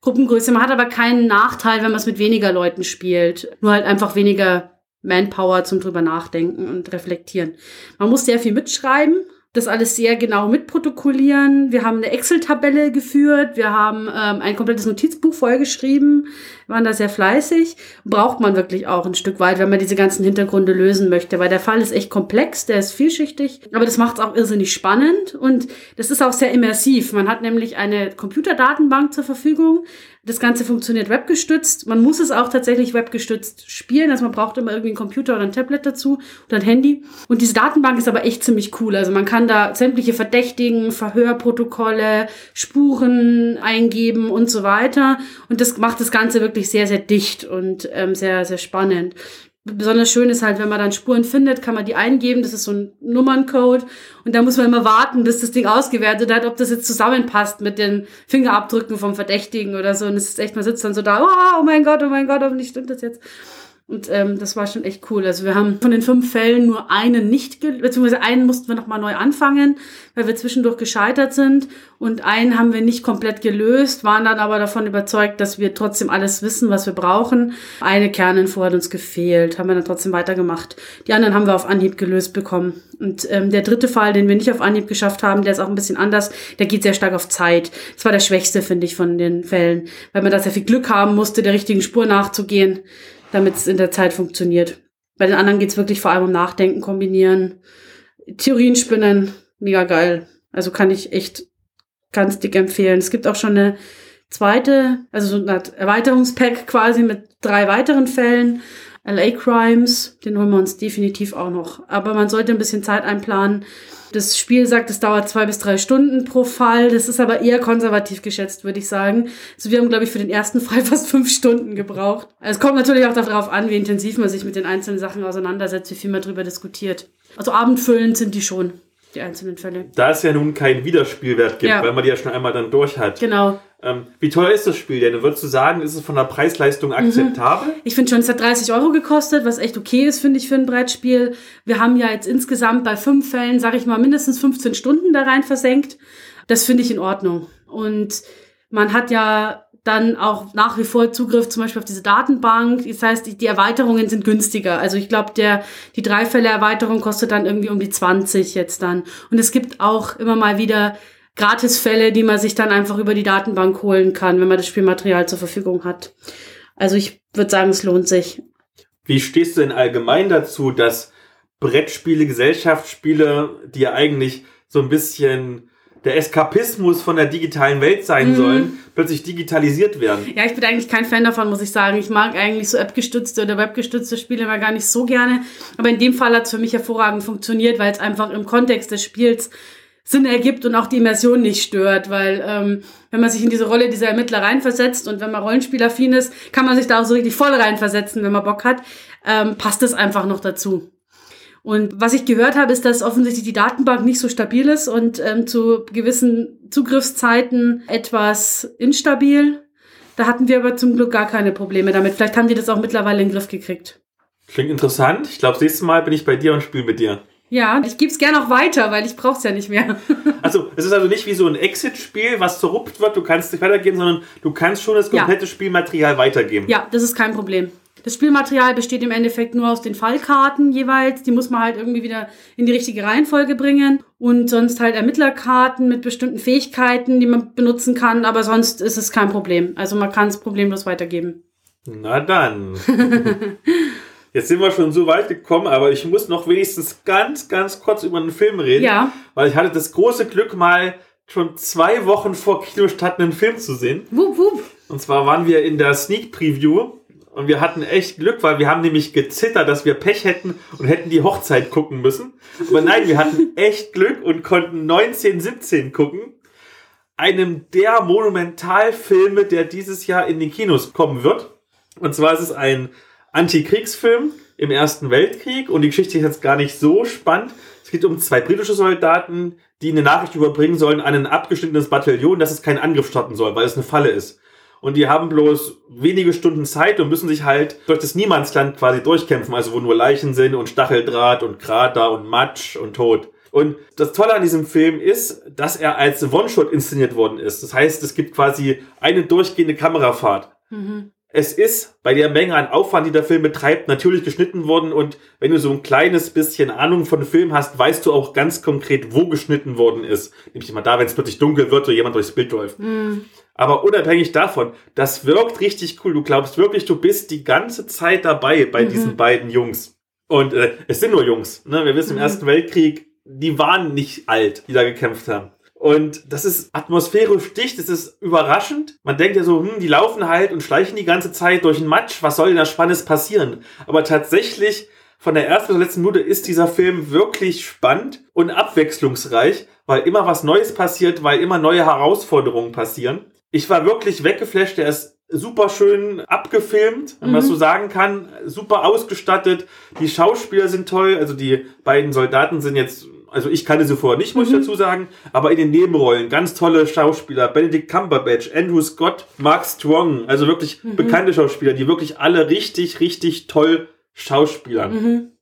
Gruppengröße. Man hat aber keinen Nachteil, wenn man es mit weniger Leuten spielt. Nur halt einfach weniger Manpower zum drüber nachdenken und reflektieren. Man muss sehr viel mitschreiben das alles sehr genau mitprotokollieren. Wir haben eine Excel-Tabelle geführt, wir haben ähm, ein komplettes Notizbuch vollgeschrieben, waren da sehr fleißig. Braucht man wirklich auch ein Stück weit, wenn man diese ganzen Hintergründe lösen möchte, weil der Fall ist echt komplex, der ist vielschichtig, aber das macht es auch irrsinnig spannend und das ist auch sehr immersiv. Man hat nämlich eine Computerdatenbank zur Verfügung, das Ganze funktioniert webgestützt. Man muss es auch tatsächlich webgestützt spielen. Also man braucht immer irgendwie einen Computer oder ein Tablet dazu oder ein Handy. Und diese Datenbank ist aber echt ziemlich cool. Also man kann da sämtliche Verdächtigen, Verhörprotokolle, Spuren eingeben und so weiter. Und das macht das Ganze wirklich sehr, sehr dicht und ähm, sehr, sehr spannend besonders schön ist halt, wenn man dann Spuren findet, kann man die eingeben. Das ist so ein Nummerncode. Und da muss man immer warten, bis das Ding ausgewertet hat, ob das jetzt zusammenpasst mit den Fingerabdrücken vom Verdächtigen oder so. Und es ist echt, man sitzt dann so da, oh, oh mein Gott, oh mein Gott, hoffentlich stimmt das jetzt. Und ähm, das war schon echt cool. Also wir haben von den fünf Fällen nur einen nicht, beziehungsweise einen mussten wir nochmal neu anfangen, weil wir zwischendurch gescheitert sind. Und einen haben wir nicht komplett gelöst, waren dann aber davon überzeugt, dass wir trotzdem alles wissen, was wir brauchen. Eine Kerninfo hat uns gefehlt, haben wir dann trotzdem weitergemacht. Die anderen haben wir auf Anhieb gelöst bekommen. Und ähm, der dritte Fall, den wir nicht auf Anhieb geschafft haben, der ist auch ein bisschen anders. Der geht sehr stark auf Zeit. Das war der schwächste, finde ich, von den Fällen, weil man da sehr viel Glück haben musste, der richtigen Spur nachzugehen damit es in der Zeit funktioniert. Bei den anderen geht's wirklich vor allem um Nachdenken, kombinieren, Theorien spinnen, mega geil. Also kann ich echt ganz dick empfehlen. Es gibt auch schon eine zweite, also so eine Erweiterungspack quasi mit drei weiteren Fällen. LA Crimes, den holen wir uns definitiv auch noch. Aber man sollte ein bisschen Zeit einplanen. Das Spiel sagt, es dauert zwei bis drei Stunden pro Fall. Das ist aber eher konservativ geschätzt, würde ich sagen. Also wir haben, glaube ich, für den ersten *laughs* Fall fast fünf Stunden gebraucht. Es kommt natürlich auch darauf an, wie intensiv man sich mit den einzelnen Sachen auseinandersetzt, wie viel man darüber diskutiert. Also abendfüllend sind die schon, die einzelnen Fälle. Da es ja nun keinen Wiederspielwert gibt, ja. weil man die ja schon einmal dann durch hat. Genau. Ähm, wie teuer ist das Spiel denn? Würdest du sagen, ist es von der Preisleistung mhm. akzeptabel? Ich finde schon, es hat 30 Euro gekostet, was echt okay ist, finde ich, für ein Brettspiel. Wir haben ja jetzt insgesamt bei fünf Fällen, sage ich mal, mindestens 15 Stunden da rein versenkt. Das finde ich in Ordnung. Und man hat ja dann auch nach wie vor Zugriff zum Beispiel auf diese Datenbank. Das heißt, die, Erweiterungen sind günstiger. Also ich glaube, die Dreifälle-Erweiterung kostet dann irgendwie um die 20 jetzt dann. Und es gibt auch immer mal wieder Gratisfälle, die man sich dann einfach über die Datenbank holen kann, wenn man das Spielmaterial zur Verfügung hat. Also ich würde sagen, es lohnt sich. Wie stehst du denn allgemein dazu, dass Brettspiele, Gesellschaftsspiele, die ja eigentlich so ein bisschen der Eskapismus von der digitalen Welt sein mhm. sollen, plötzlich digitalisiert werden. Ja, ich bin eigentlich kein Fan davon, muss ich sagen. Ich mag eigentlich so appgestützte oder webgestützte Spiele immer gar nicht so gerne. Aber in dem Fall hat es für mich hervorragend funktioniert, weil es einfach im Kontext des Spiels Sinn ergibt und auch die Immersion nicht stört, weil ähm, wenn man sich in diese Rolle dieser Ermittler reinversetzt und wenn man Rollenspielaffin ist, kann man sich da auch so richtig voll reinversetzen, wenn man Bock hat, ähm, passt es einfach noch dazu. Und was ich gehört habe, ist, dass offensichtlich die Datenbank nicht so stabil ist und ähm, zu gewissen Zugriffszeiten etwas instabil. Da hatten wir aber zum Glück gar keine Probleme damit. Vielleicht haben die das auch mittlerweile in den Griff gekriegt. Klingt interessant. Ich glaube, das nächste Mal bin ich bei dir und spiele mit dir. Ja, ich gebe es gerne auch weiter, weil ich brauche es ja nicht mehr. *laughs* also es ist also nicht wie so ein Exit-Spiel, was zerrupft wird, du kannst nicht weitergeben, sondern du kannst schon das komplette ja. Spielmaterial weitergeben. Ja, das ist kein Problem. Das Spielmaterial besteht im Endeffekt nur aus den Fallkarten jeweils. Die muss man halt irgendwie wieder in die richtige Reihenfolge bringen. Und sonst halt Ermittlerkarten mit bestimmten Fähigkeiten, die man benutzen kann. Aber sonst ist es kein Problem. Also man kann es problemlos weitergeben. Na dann. *laughs* Jetzt sind wir schon so weit gekommen, aber ich muss noch wenigstens ganz, ganz kurz über einen Film reden. Ja. Weil ich hatte das große Glück, mal schon zwei Wochen vor Kinostart einen Film zu sehen. Wupp, wupp. Und zwar waren wir in der Sneak Preview und wir hatten echt Glück, weil wir haben nämlich gezittert, dass wir Pech hätten und hätten die Hochzeit gucken müssen. Aber nein, wir hatten *laughs* echt Glück und konnten 1917 gucken. Einem der Monumentalfilme, der dieses Jahr in die Kinos kommen wird. Und zwar ist es ein Antikriegsfilm im Ersten Weltkrieg und die Geschichte ist jetzt gar nicht so spannend. Es geht um zwei britische Soldaten, die eine Nachricht überbringen sollen an ein abgeschnittenes Bataillon, dass es keinen Angriff starten soll, weil es eine Falle ist. Und die haben bloß wenige Stunden Zeit und müssen sich halt durch das Niemandsland quasi durchkämpfen, also wo nur Leichen sind und Stacheldraht und Krater und Matsch und Tod. Und das Tolle an diesem Film ist, dass er als One-Shot inszeniert worden ist. Das heißt, es gibt quasi eine durchgehende Kamerafahrt. Mhm. Es ist bei der Menge an Aufwand, die der Film betreibt, natürlich geschnitten worden und wenn du so ein kleines bisschen Ahnung von Film hast, weißt du auch ganz konkret, wo geschnitten worden ist. Nämlich immer da, wenn es plötzlich dunkel wird oder jemand durchs Bild läuft. Mhm. Aber unabhängig davon, das wirkt richtig cool. Du glaubst wirklich, du bist die ganze Zeit dabei bei Mhm. diesen beiden Jungs. Und äh, es sind nur Jungs. Ne? Wir wissen, im Mhm. Ersten Weltkrieg, die waren nicht alt, die da gekämpft haben. Und das ist atmosphärisch dicht, das ist überraschend. Man denkt ja so, hm, die laufen halt und schleichen die ganze Zeit durch den Matsch. Was soll denn da Spannendes passieren? Aber tatsächlich, von der ersten bis zur letzten Minute ist dieser Film wirklich spannend und abwechslungsreich, weil immer was Neues passiert, weil immer neue Herausforderungen passieren. Ich war wirklich weggeflasht, der ist super schön abgefilmt, wenn man Mhm. so sagen kann, super ausgestattet. Die Schauspieler sind toll, also die beiden Soldaten sind jetzt, also ich kannte sie vorher nicht, muss ich Mhm. dazu sagen, aber in den Nebenrollen ganz tolle Schauspieler. Benedict Cumberbatch, Andrew Scott, Mark Strong, also wirklich Mhm. bekannte Schauspieler, die wirklich alle richtig, richtig toll schauspielern Mhm.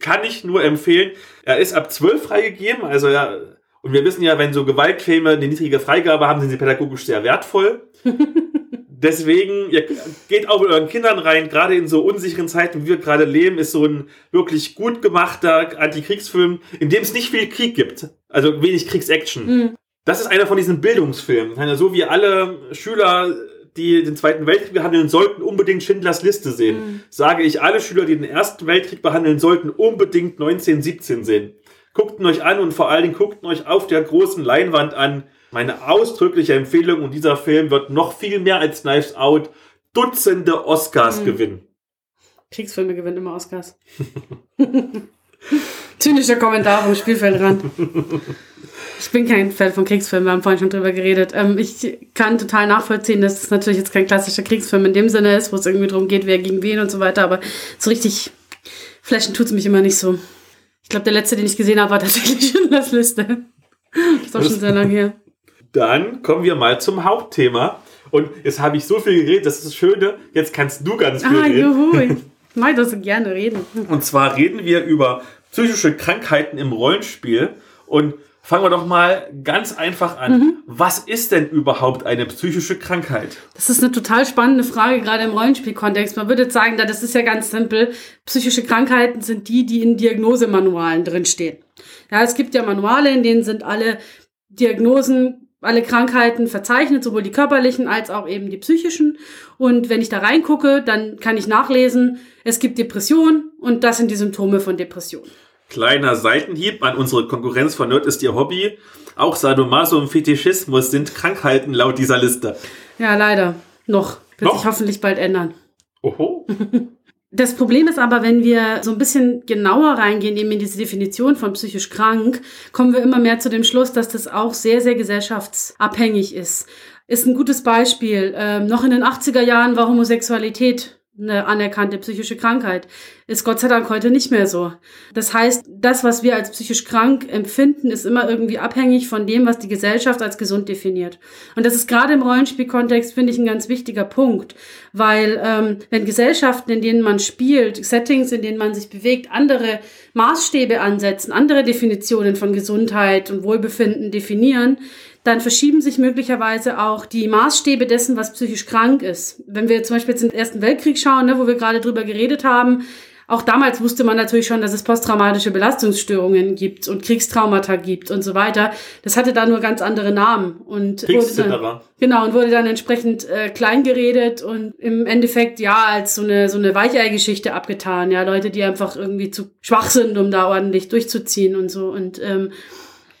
kann ich nur empfehlen. Er ist ab 12 freigegeben, also ja, und wir wissen ja, wenn so Gewaltfilme eine niedrige Freigabe haben, sind sie pädagogisch sehr wertvoll. *laughs* Deswegen, ihr geht auch mit euren Kindern rein, gerade in so unsicheren Zeiten, wie wir gerade leben, ist so ein wirklich gut gemachter Antikriegsfilm, in dem es nicht viel Krieg gibt. Also wenig Kriegsaction. Mhm. Das ist einer von diesen Bildungsfilmen. So wie alle Schüler, die den Zweiten Weltkrieg behandeln sollten, unbedingt Schindlers Liste sehen. Mhm. Sage ich, alle Schüler, die den Ersten Weltkrieg behandeln sollten, unbedingt 1917 sehen. Guckt ihn euch an und vor allen Dingen guckt ihn euch auf der großen Leinwand an. Meine ausdrückliche Empfehlung und dieser Film wird noch viel mehr als Knives Out Dutzende Oscars Mhm. gewinnen. Kriegsfilme gewinnen immer Oscars. *laughs* Zynischer Kommentar vom Spielfeldrand. Ich bin kein Fan von Kriegsfilmen, wir haben vorhin schon drüber geredet. Ähm, ich kann total nachvollziehen, dass es natürlich jetzt kein klassischer Kriegsfilm in dem Sinne ist, wo es irgendwie darum geht, wer gegen wen und so weiter, aber so richtig flashen tut es mich immer nicht so. Ich glaube, der letzte, den ich gesehen habe, war tatsächlich *laughs* Schindlers Liste. Das ist auch schon sehr lange her. Dann kommen wir mal zum Hauptthema. Und jetzt habe ich so viel geredet, das ist das Schöne. Jetzt kannst du ganz viel Ah, reden. juhu. Ich *laughs* mag das so gerne reden. Und zwar reden wir über psychische Krankheiten im Rollenspiel. Und fangen wir doch mal ganz einfach an. Mhm. Was ist denn überhaupt eine psychische Krankheit? Das ist eine total spannende Frage, gerade im Rollenspielkontext. Man würde sagen, da, das ist ja ganz simpel. Psychische Krankheiten sind die, die in Diagnosemanualen drinstehen. Ja, es gibt ja Manuale, in denen sind alle Diagnosen, alle Krankheiten verzeichnet, sowohl die körperlichen als auch eben die psychischen. Und wenn ich da reingucke, dann kann ich nachlesen, es gibt Depression und das sind die Symptome von Depression. Kleiner Seitenhieb an unsere Konkurrenz von Nerd ist ihr Hobby. Auch Sadomaso und Fetischismus sind Krankheiten laut dieser Liste. Ja, leider. Noch. Wird Noch? sich hoffentlich bald ändern. Oho. *laughs* Das Problem ist aber, wenn wir so ein bisschen genauer reingehen, eben in diese Definition von psychisch krank, kommen wir immer mehr zu dem Schluss, dass das auch sehr, sehr gesellschaftsabhängig ist. Ist ein gutes Beispiel. Ähm, noch in den 80er Jahren war Homosexualität eine anerkannte psychische Krankheit. Ist Gott sei Dank heute nicht mehr so. Das heißt, das, was wir als psychisch krank empfinden, ist immer irgendwie abhängig von dem, was die Gesellschaft als gesund definiert. Und das ist gerade im Rollenspielkontext, finde ich, ein ganz wichtiger Punkt. Weil ähm, wenn Gesellschaften, in denen man spielt, Settings, in denen man sich bewegt, andere Maßstäbe ansetzen, andere Definitionen von Gesundheit und Wohlbefinden definieren, dann verschieben sich möglicherweise auch die Maßstäbe dessen, was psychisch krank ist. Wenn wir zum Beispiel jetzt in den Ersten Weltkrieg schauen, ne, wo wir gerade drüber geredet haben, auch damals wusste man natürlich schon, dass es posttraumatische Belastungsstörungen gibt und Kriegstraumata gibt und so weiter. Das hatte da nur ganz andere Namen und wurde dann, genau und wurde dann entsprechend äh, klein geredet und im Endeffekt ja als so eine so eine Weichei-Geschichte abgetan. Ja, Leute, die einfach irgendwie zu schwach sind, um da ordentlich durchzuziehen und so und ähm,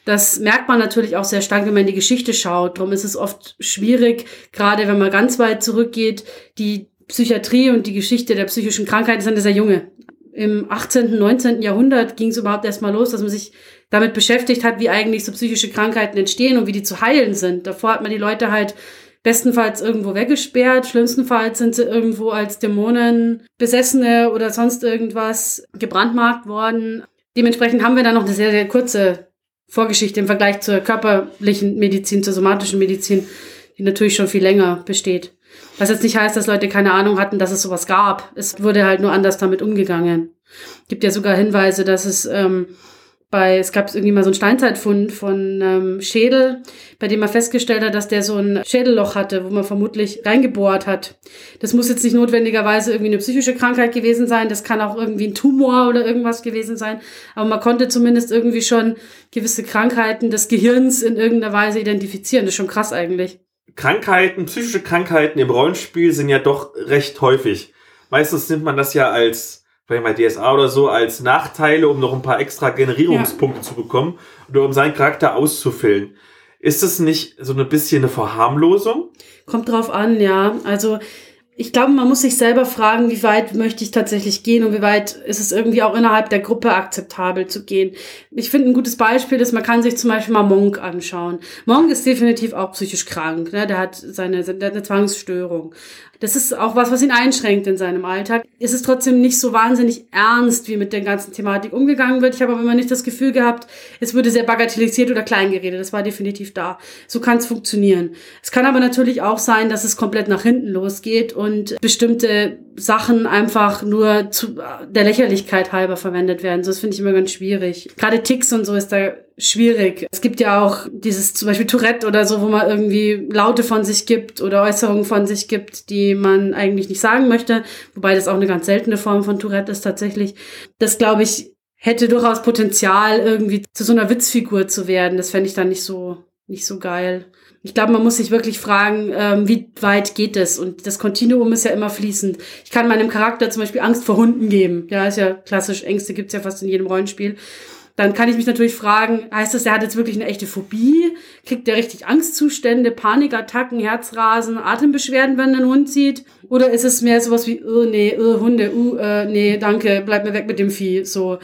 das merkt man natürlich auch sehr stark, wenn man in die Geschichte schaut. Darum ist es oft schwierig, gerade wenn man ganz weit zurückgeht, die Psychiatrie und die Geschichte der psychischen Krankheiten sind sehr junge. Im 18., 19. Jahrhundert ging es überhaupt erstmal los, dass man sich damit beschäftigt hat, wie eigentlich so psychische Krankheiten entstehen und wie die zu heilen sind. Davor hat man die Leute halt bestenfalls irgendwo weggesperrt, schlimmstenfalls sind sie irgendwo als Dämonen, Besessene oder sonst irgendwas gebrandmarkt worden. Dementsprechend haben wir da noch eine sehr, sehr kurze Vorgeschichte im Vergleich zur körperlichen Medizin, zur somatischen Medizin, die natürlich schon viel länger besteht. Was jetzt nicht heißt, dass Leute keine Ahnung hatten, dass es sowas gab. Es wurde halt nur anders damit umgegangen. Gibt ja sogar Hinweise, dass es ähm, bei, es gab irgendwie mal so einen Steinzeitfund von ähm, Schädel, bei dem man festgestellt hat, dass der so ein Schädelloch hatte, wo man vermutlich reingebohrt hat. Das muss jetzt nicht notwendigerweise irgendwie eine psychische Krankheit gewesen sein, das kann auch irgendwie ein Tumor oder irgendwas gewesen sein, aber man konnte zumindest irgendwie schon gewisse Krankheiten des Gehirns in irgendeiner Weise identifizieren. Das ist schon krass eigentlich. Krankheiten, psychische Krankheiten im Rollenspiel sind ja doch recht häufig. Meistens nimmt man das ja als, vielleicht bei DSA oder so, als Nachteile, um noch ein paar extra Generierungspunkte ja. zu bekommen oder um seinen Charakter auszufüllen. Ist das nicht so ein bisschen eine Verharmlosung? Kommt drauf an, ja. Also ich glaube, man muss sich selber fragen, wie weit möchte ich tatsächlich gehen und wie weit ist es irgendwie auch innerhalb der Gruppe akzeptabel zu gehen. Ich finde, ein gutes Beispiel ist, man kann sich zum Beispiel mal Monk anschauen. Monk ist definitiv auch psychisch krank. Ne? Der hat seine, der hat eine Zwangsstörung. Das ist auch was, was ihn einschränkt in seinem Alltag. Es ist trotzdem nicht so wahnsinnig ernst, wie mit der ganzen Thematik umgegangen wird. Ich habe aber immer nicht das Gefühl gehabt, es würde sehr bagatellisiert oder klein geredet. Das war definitiv da. So kann es funktionieren. Es kann aber natürlich auch sein, dass es komplett nach hinten losgeht und bestimmte Sachen einfach nur zu der Lächerlichkeit halber verwendet werden. So, das finde ich immer ganz schwierig. Gerade Ticks und so ist da schwierig. Es gibt ja auch dieses zum Beispiel Tourette oder so, wo man irgendwie Laute von sich gibt oder Äußerungen von sich gibt, die man eigentlich nicht sagen möchte. Wobei das auch eine ganz seltene Form von Tourette ist tatsächlich. Das glaube ich hätte durchaus Potenzial, irgendwie zu so einer Witzfigur zu werden. Das fände ich dann nicht so, nicht so geil. Ich glaube, man muss sich wirklich fragen, ähm, wie weit geht es? Und das Kontinuum ist ja immer fließend. Ich kann meinem Charakter zum Beispiel Angst vor Hunden geben. Ja, ist ja klassisch. Ängste gibt's ja fast in jedem Rollenspiel dann kann ich mich natürlich fragen, heißt das, er hat jetzt wirklich eine echte Phobie? Kriegt er richtig Angstzustände, Panikattacken, Herzrasen, Atembeschwerden, wenn er einen Hund sieht? Oder ist es mehr sowas wie, oh nee, oh, Hunde, uh, äh, nee, danke, bleib mir weg mit dem Vieh, so.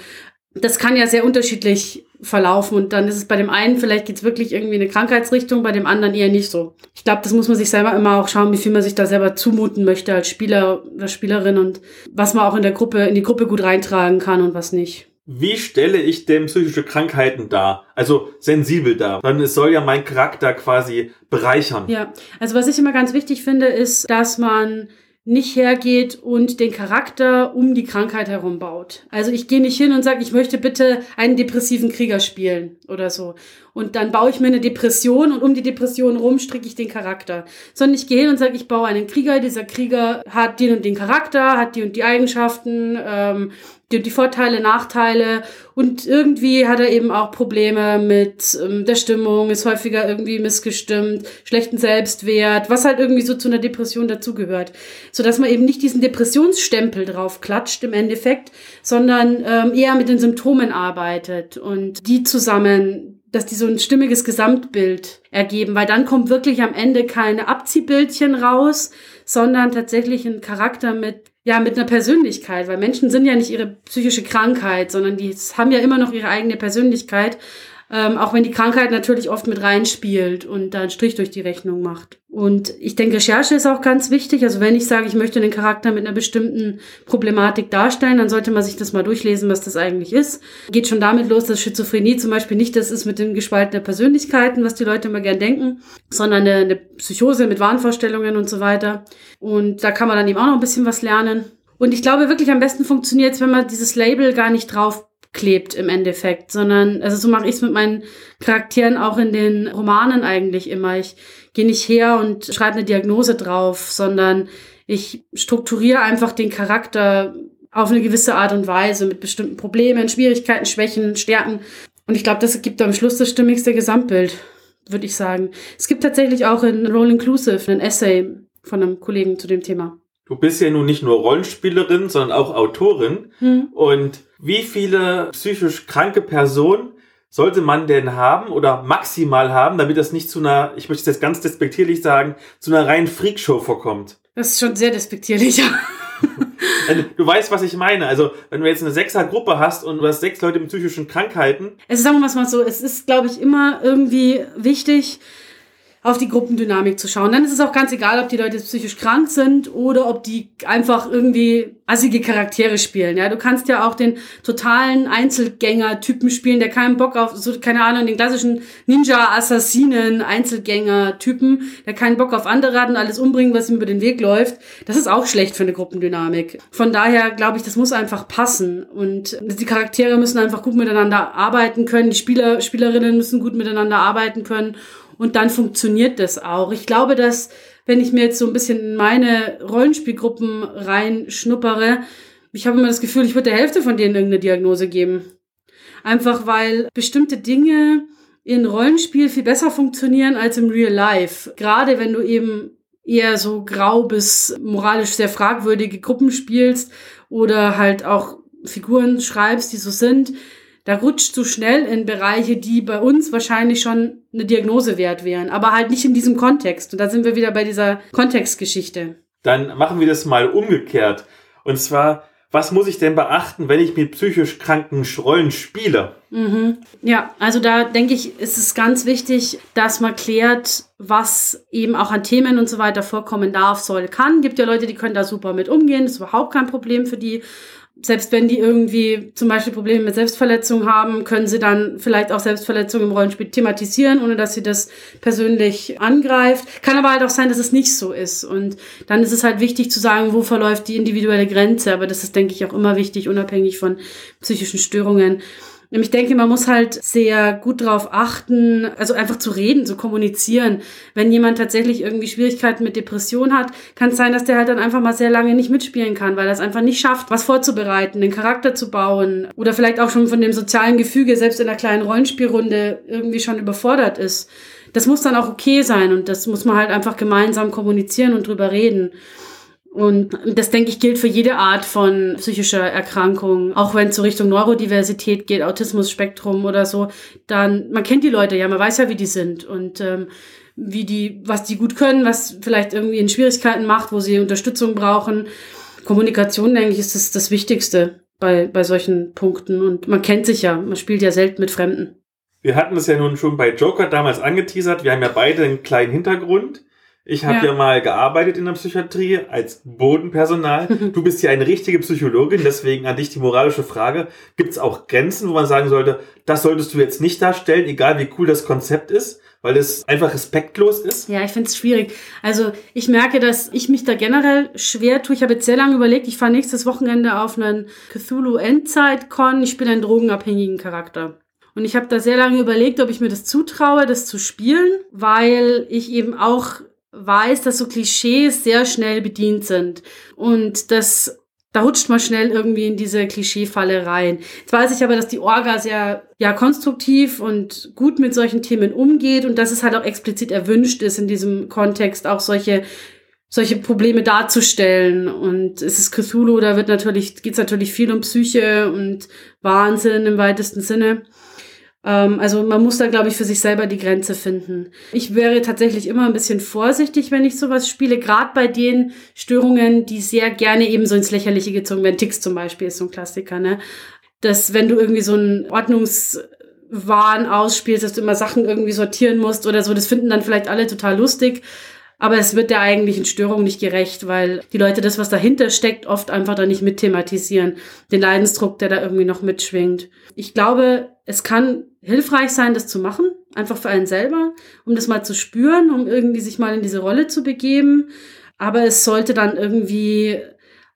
Das kann ja sehr unterschiedlich verlaufen und dann ist es bei dem einen vielleicht geht's wirklich irgendwie in eine Krankheitsrichtung, bei dem anderen eher nicht so. Ich glaube, das muss man sich selber immer auch schauen, wie viel man sich da selber zumuten möchte als Spieler oder Spielerin und was man auch in der Gruppe, in die Gruppe gut reintragen kann und was nicht wie stelle ich denn psychische Krankheiten dar? Also sensibel dar. Dann es soll ja mein Charakter quasi bereichern. Ja, also was ich immer ganz wichtig finde, ist, dass man nicht hergeht und den Charakter um die Krankheit herum baut. Also ich gehe nicht hin und sage, ich möchte bitte einen depressiven Krieger spielen oder so. Und dann baue ich mir eine Depression und um die Depression rum stricke ich den Charakter. Sondern ich gehe hin und sage, ich baue einen Krieger, dieser Krieger hat den und den Charakter, hat die und die Eigenschaften, ähm, die, die Vorteile, Nachteile und irgendwie hat er eben auch Probleme mit ähm, der Stimmung, ist häufiger irgendwie missgestimmt, schlechten Selbstwert, was halt irgendwie so zu einer Depression dazugehört. So dass man eben nicht diesen Depressionsstempel drauf klatscht im Endeffekt, sondern ähm, eher mit den Symptomen arbeitet und die zusammen dass die so ein stimmiges Gesamtbild ergeben, weil dann kommt wirklich am Ende keine Abziehbildchen raus, sondern tatsächlich ein Charakter mit ja, mit einer Persönlichkeit, weil Menschen sind ja nicht ihre psychische Krankheit, sondern die haben ja immer noch ihre eigene Persönlichkeit, ähm, auch wenn die Krankheit natürlich oft mit reinspielt und da einen Strich durch die Rechnung macht. Und ich denke, Recherche ist auch ganz wichtig. Also wenn ich sage, ich möchte den Charakter mit einer bestimmten Problematik darstellen, dann sollte man sich das mal durchlesen, was das eigentlich ist. Geht schon damit los, dass Schizophrenie zum Beispiel nicht das ist mit den gespaltenen Persönlichkeiten, was die Leute immer gern denken, sondern eine, eine Psychose mit Wahnvorstellungen und so weiter. Und da kann man dann eben auch noch ein bisschen was lernen. Und ich glaube wirklich am besten funktioniert es, wenn man dieses Label gar nicht drauf klebt im Endeffekt, sondern, also so mache ich es mit meinen Charakteren auch in den Romanen eigentlich immer. Ich gehe nicht her und schreibe eine Diagnose drauf, sondern ich strukturiere einfach den Charakter auf eine gewisse Art und Weise mit bestimmten Problemen, Schwierigkeiten, Schwächen, Stärken. Und ich glaube, das gibt am Schluss das stimmigste Gesamtbild, würde ich sagen. Es gibt tatsächlich auch in Roll Inclusive ein Essay von einem Kollegen zu dem Thema. Du bist ja nun nicht nur Rollenspielerin, sondern auch Autorin. Hm. Und wie viele psychisch kranke Personen sollte man denn haben oder maximal haben, damit das nicht zu einer, ich möchte es jetzt ganz despektierlich sagen, zu einer reinen Freakshow vorkommt? Das ist schon sehr despektierlich. *laughs* Also, du weißt, was ich meine. Also, wenn du jetzt eine Sechsergruppe hast und du hast sechs Leute mit psychischen Krankheiten. Also, sagen wir mal so, es ist, glaube ich, immer irgendwie wichtig, auf die Gruppendynamik zu schauen. Dann ist es auch ganz egal, ob die Leute psychisch krank sind oder ob die einfach irgendwie assige Charaktere spielen. Ja, du kannst ja auch den totalen Einzelgänger-Typen spielen, der keinen Bock auf, so, keine Ahnung, den klassischen Ninja-Assassinen, Einzelgänger-Typen, der keinen Bock auf andere hat und alles umbringen, was ihm über den Weg läuft. Das ist auch schlecht für eine Gruppendynamik. Von daher glaube ich, das muss einfach passen und die Charaktere müssen einfach gut miteinander arbeiten können, die Spieler, Spielerinnen müssen gut miteinander arbeiten können und dann funktioniert das auch. Ich glaube, dass, wenn ich mir jetzt so ein bisschen in meine Rollenspielgruppen reinschnuppere, ich habe immer das Gefühl, ich würde der Hälfte von denen irgendeine Diagnose geben. Einfach weil bestimmte Dinge in Rollenspiel viel besser funktionieren als im Real Life. Gerade wenn du eben eher so grau bis moralisch sehr fragwürdige Gruppen spielst oder halt auch Figuren schreibst, die so sind, da rutscht du schnell in Bereiche, die bei uns wahrscheinlich schon eine Diagnose wert wären, aber halt nicht in diesem Kontext. Und da sind wir wieder bei dieser Kontextgeschichte. Dann machen wir das mal umgekehrt. Und zwar, was muss ich denn beachten, wenn ich mit psychisch kranken Rollen spiele? Mhm. Ja, also da denke ich, ist es ganz wichtig, dass man klärt, was eben auch an Themen und so weiter vorkommen darf, soll, kann. Gibt ja Leute, die können da super mit umgehen, das ist überhaupt kein Problem für die selbst wenn die irgendwie zum Beispiel Probleme mit Selbstverletzung haben, können sie dann vielleicht auch Selbstverletzung im Rollenspiel thematisieren, ohne dass sie das persönlich angreift. Kann aber halt auch sein, dass es nicht so ist. Und dann ist es halt wichtig zu sagen, wo verläuft die individuelle Grenze. Aber das ist, denke ich, auch immer wichtig, unabhängig von psychischen Störungen. Ich denke, man muss halt sehr gut darauf achten, also einfach zu reden, zu kommunizieren. Wenn jemand tatsächlich irgendwie Schwierigkeiten mit Depression hat, kann es sein, dass der halt dann einfach mal sehr lange nicht mitspielen kann, weil er es einfach nicht schafft, was vorzubereiten, den Charakter zu bauen oder vielleicht auch schon von dem sozialen Gefüge, selbst in einer kleinen Rollenspielrunde, irgendwie schon überfordert ist. Das muss dann auch okay sein und das muss man halt einfach gemeinsam kommunizieren und drüber reden. Und das, denke ich, gilt für jede Art von psychischer Erkrankung. Auch wenn es so Richtung Neurodiversität geht, Autismus-Spektrum oder so, dann, man kennt die Leute ja, man weiß ja, wie die sind und ähm, wie die, was die gut können, was vielleicht irgendwie in Schwierigkeiten macht, wo sie Unterstützung brauchen. Kommunikation, denke ich, ist das, das Wichtigste bei, bei solchen Punkten. Und man kennt sich ja, man spielt ja selten mit Fremden. Wir hatten das ja nun schon bei Joker damals angeteasert. Wir haben ja beide einen kleinen Hintergrund. Ich habe ja. ja. mal gearbeitet in der Psychiatrie als Bodenpersonal. *laughs* Du bist ja eine richtige Psychologin, deswegen an dich die moralische Frage. Gibt es auch Grenzen, wo man sagen sollte, das solltest du jetzt nicht darstellen, egal wie cool das Konzept ist? weil es einfach respektlos ist? Ja, ich finde es schwierig. Also ich merke, dass ich mich da generell schwer tue. Ich habe jetzt sehr lange überlegt, ich fahre nächstes Wochenende auf einen Cthulhu Endzeit-Con. Ich spiele einen drogenabhängigen Charakter. Und ich habe da sehr lange überlegt, ob ich mir das zutraue, das zu spielen, weil ich eben auch weiß, dass so Klischees sehr schnell bedient sind. Und das, da rutscht man schnell irgendwie in diese Klischeefalle rein. Jetzt weiß ich aber, dass die Orga sehr, ja, konstruktiv und gut mit solchen Themen umgeht und dass es halt auch explizit erwünscht ist, in diesem Kontext auch solche solche Probleme darzustellen. Und es ist Cthulhu, da wird natürlich, geht's natürlich viel um Psyche und Wahnsinn im weitesten Sinne. Ähm, also man muss da, glaube ich, für sich selber die Grenze finden. Ich wäre tatsächlich immer ein bisschen vorsichtig, wenn ich sowas spiele, gerade bei den Störungen, die sehr gerne eben so ins Lächerliche gezogen werden. Ticks zum Beispiel ist so ein Klassiker, ne? Dass wenn du irgendwie so einen Ordnungswahn ausspielst, dass du immer Sachen irgendwie sortieren musst oder so, das finden dann vielleicht alle total lustig. Aber es wird der eigentlichen Störung nicht gerecht, weil die Leute das, was dahinter steckt, oft einfach da nicht mit thematisieren. Den Leidensdruck, der da irgendwie noch mitschwingt. Ich glaube, es kann hilfreich sein, das zu machen, einfach für einen selber, um das mal zu spüren, um irgendwie sich mal in diese Rolle zu begeben. Aber es sollte dann irgendwie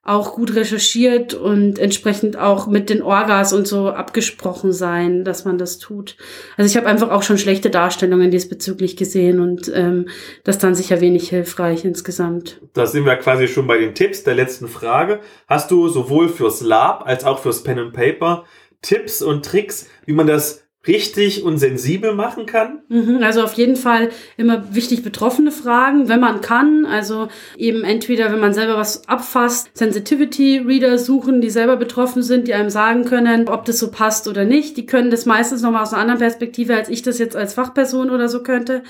auch gut recherchiert und entsprechend auch mit den Orgas und so abgesprochen sein, dass man das tut. Also ich habe einfach auch schon schlechte Darstellungen diesbezüglich gesehen und ähm, das dann sicher wenig hilfreich insgesamt. Da sind wir quasi schon bei den Tipps der letzten Frage. Hast du sowohl fürs Lab als auch fürs Pen and Paper Tipps und Tricks, wie man das richtig und sensibel machen kann? Mhm, also auf jeden Fall immer wichtig betroffene Fragen, wenn man kann. Also eben entweder, wenn man selber was abfasst, Sensitivity-Reader suchen, die selber betroffen sind, die einem sagen können, ob das so passt oder nicht. Die können das meistens nochmal aus einer anderen Perspektive, als ich das jetzt als Fachperson oder so könnte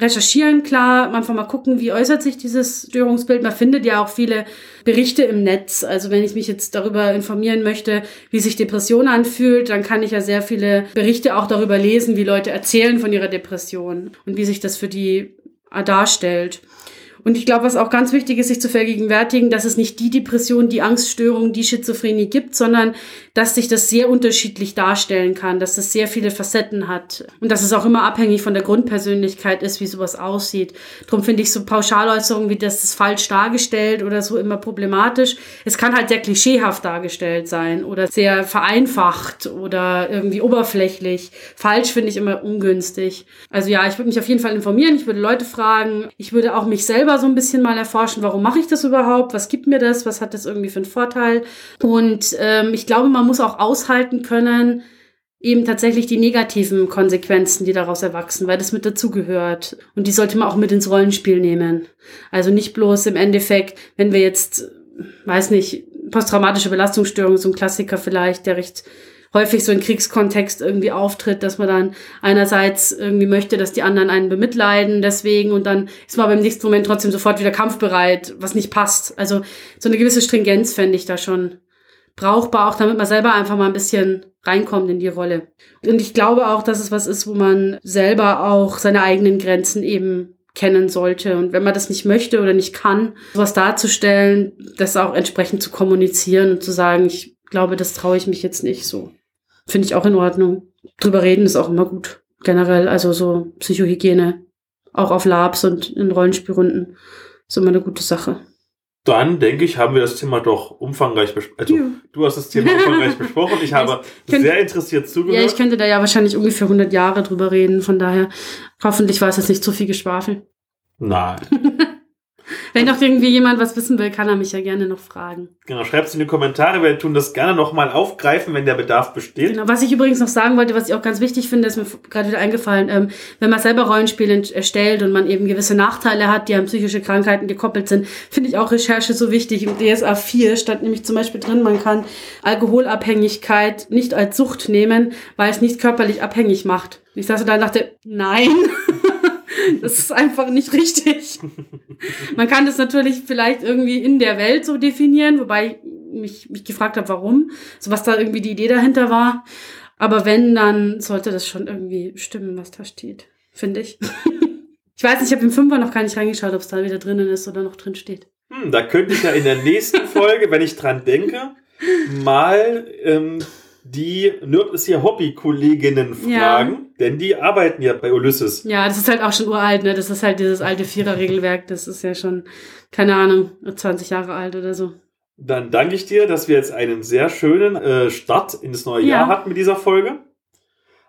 recherchieren, klar, einfach mal gucken, wie äußert sich dieses Störungsbild. Man findet ja auch viele Berichte im Netz. Also wenn ich mich jetzt darüber informieren möchte, wie sich Depression anfühlt, dann kann ich ja sehr viele Berichte auch darüber lesen, wie Leute erzählen von ihrer Depression und wie sich das für die darstellt. Und ich glaube, was auch ganz wichtig ist, sich zu vergegenwärtigen, dass es nicht die Depression, die Angststörung, die Schizophrenie gibt, sondern dass sich das sehr unterschiedlich darstellen kann, dass es sehr viele Facetten hat und dass es auch immer abhängig von der Grundpersönlichkeit ist, wie sowas aussieht. Darum finde ich so Pauschaläußerungen wie das ist falsch dargestellt oder so immer problematisch. Es kann halt sehr klischeehaft dargestellt sein oder sehr vereinfacht oder irgendwie oberflächlich. Falsch finde ich immer ungünstig. Also ja, ich würde mich auf jeden Fall informieren, ich würde Leute fragen, ich würde auch mich selber selber so ein bisschen mal erforschen, warum mache ich das überhaupt, was gibt mir das, was hat das irgendwie für einen Vorteil. Und ähm, ich glaube, man muss auch aushalten können, eben tatsächlich die negativen Konsequenzen, die daraus erwachsen, weil das mit dazugehört. Und die sollte man auch mit ins Rollenspiel nehmen. Also nicht bloß im Endeffekt, wenn wir jetzt, weiß nicht, posttraumatische Belastungsstörung, so ein Klassiker vielleicht, der recht häufig so in Kriegskontext irgendwie auftritt, dass man dann einerseits irgendwie möchte, dass die anderen einen bemitleiden deswegen und dann ist man beim nächsten Moment trotzdem sofort wieder kampfbereit, was nicht passt. Also so eine gewisse Stringenz fände ich da schon brauchbar, auch damit man selber einfach mal ein bisschen reinkommt in die Rolle. Und ich glaube auch, dass es was ist, wo man selber auch seine eigenen Grenzen eben kennen sollte. Und wenn man das nicht möchte oder nicht kann, sowas darzustellen, das auch entsprechend zu kommunizieren und zu sagen, ich glaube, das traue ich mich jetzt nicht so. Finde ich auch in Ordnung. Drüber reden ist auch immer gut. Generell, also so Psychohygiene. Auch auf Labs und in Rollenspielrunden. Ist immer eine gute Sache. Dann denke ich, haben wir das Thema doch umfangreich besprochen. Also, ja. du hast das Thema umfangreich *laughs* besprochen. Ich habe ich könnte, sehr interessiert zugehört. Ja, ich könnte da ja wahrscheinlich ungefähr 100 Jahre drüber reden. Von daher, hoffentlich war es jetzt nicht zu viel Geschwafel. Nein. *laughs* Wenn noch irgendwie jemand was wissen will, kann er mich ja gerne noch fragen. Genau, schreibt es in die Kommentare. Wir tun das gerne nochmal aufgreifen, wenn der Bedarf besteht. Genau, was ich übrigens noch sagen wollte, was ich auch ganz wichtig finde, ist mir gerade wieder eingefallen, ähm, wenn man selber Rollenspiele erstellt und man eben gewisse Nachteile hat, die an psychische Krankheiten gekoppelt sind, finde ich auch Recherche so wichtig. Im DSA 4 stand nämlich zum Beispiel drin, man kann Alkoholabhängigkeit nicht als Sucht nehmen, weil es nicht körperlich abhängig macht. Ich saß da und dachte, nein. *laughs* Das ist einfach nicht richtig. Man kann das natürlich vielleicht irgendwie in der Welt so definieren, wobei ich mich, mich gefragt habe, warum. So was da irgendwie die Idee dahinter war. Aber wenn, dann sollte das schon irgendwie stimmen, was da steht. Finde ich. Ich weiß nicht, ich habe im Fünfer noch gar nicht reingeschaut, ob es da wieder drinnen ist oder noch drin steht. Hm, da könnte ich ja in der nächsten Folge, wenn ich dran denke, mal ähm, die Nerd ist hier Hobby-Kolleginnen fragen, ja. denn die arbeiten ja bei Ulysses. Ja, das ist halt auch schon uralt, ne? Das ist halt dieses alte Vierer-Regelwerk, das ist ja schon, keine Ahnung, 20 Jahre alt oder so. Dann danke ich dir, dass wir jetzt einen sehr schönen äh, Start in das neue ja. Jahr hatten mit dieser Folge.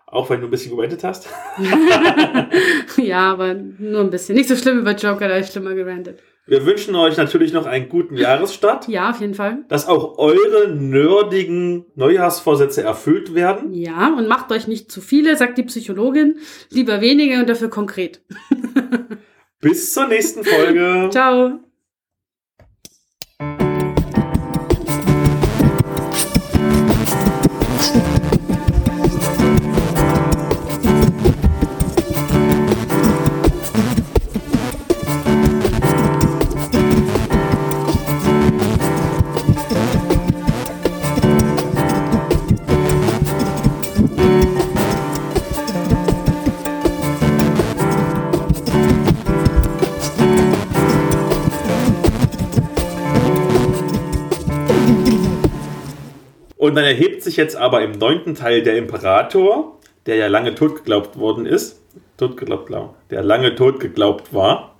Auch wenn du ein bisschen gerantet hast. *laughs* ja, aber nur ein bisschen. Nicht so schlimm über Joker, da ist schlimmer gerantet. Wir wünschen euch natürlich noch einen guten Jahresstart. Ja, auf jeden Fall. Dass auch eure nerdigen Neujahrsvorsätze erfüllt werden. Ja, und macht euch nicht zu viele, sagt die Psychologin. Lieber weniger und dafür konkret. *laughs* Bis zur nächsten Folge. Ciao. Und dann erhebt sich jetzt aber im neunten Teil der Imperator, der ja lange tot geglaubt worden ist, tot geglaubt, der lange tot geglaubt war,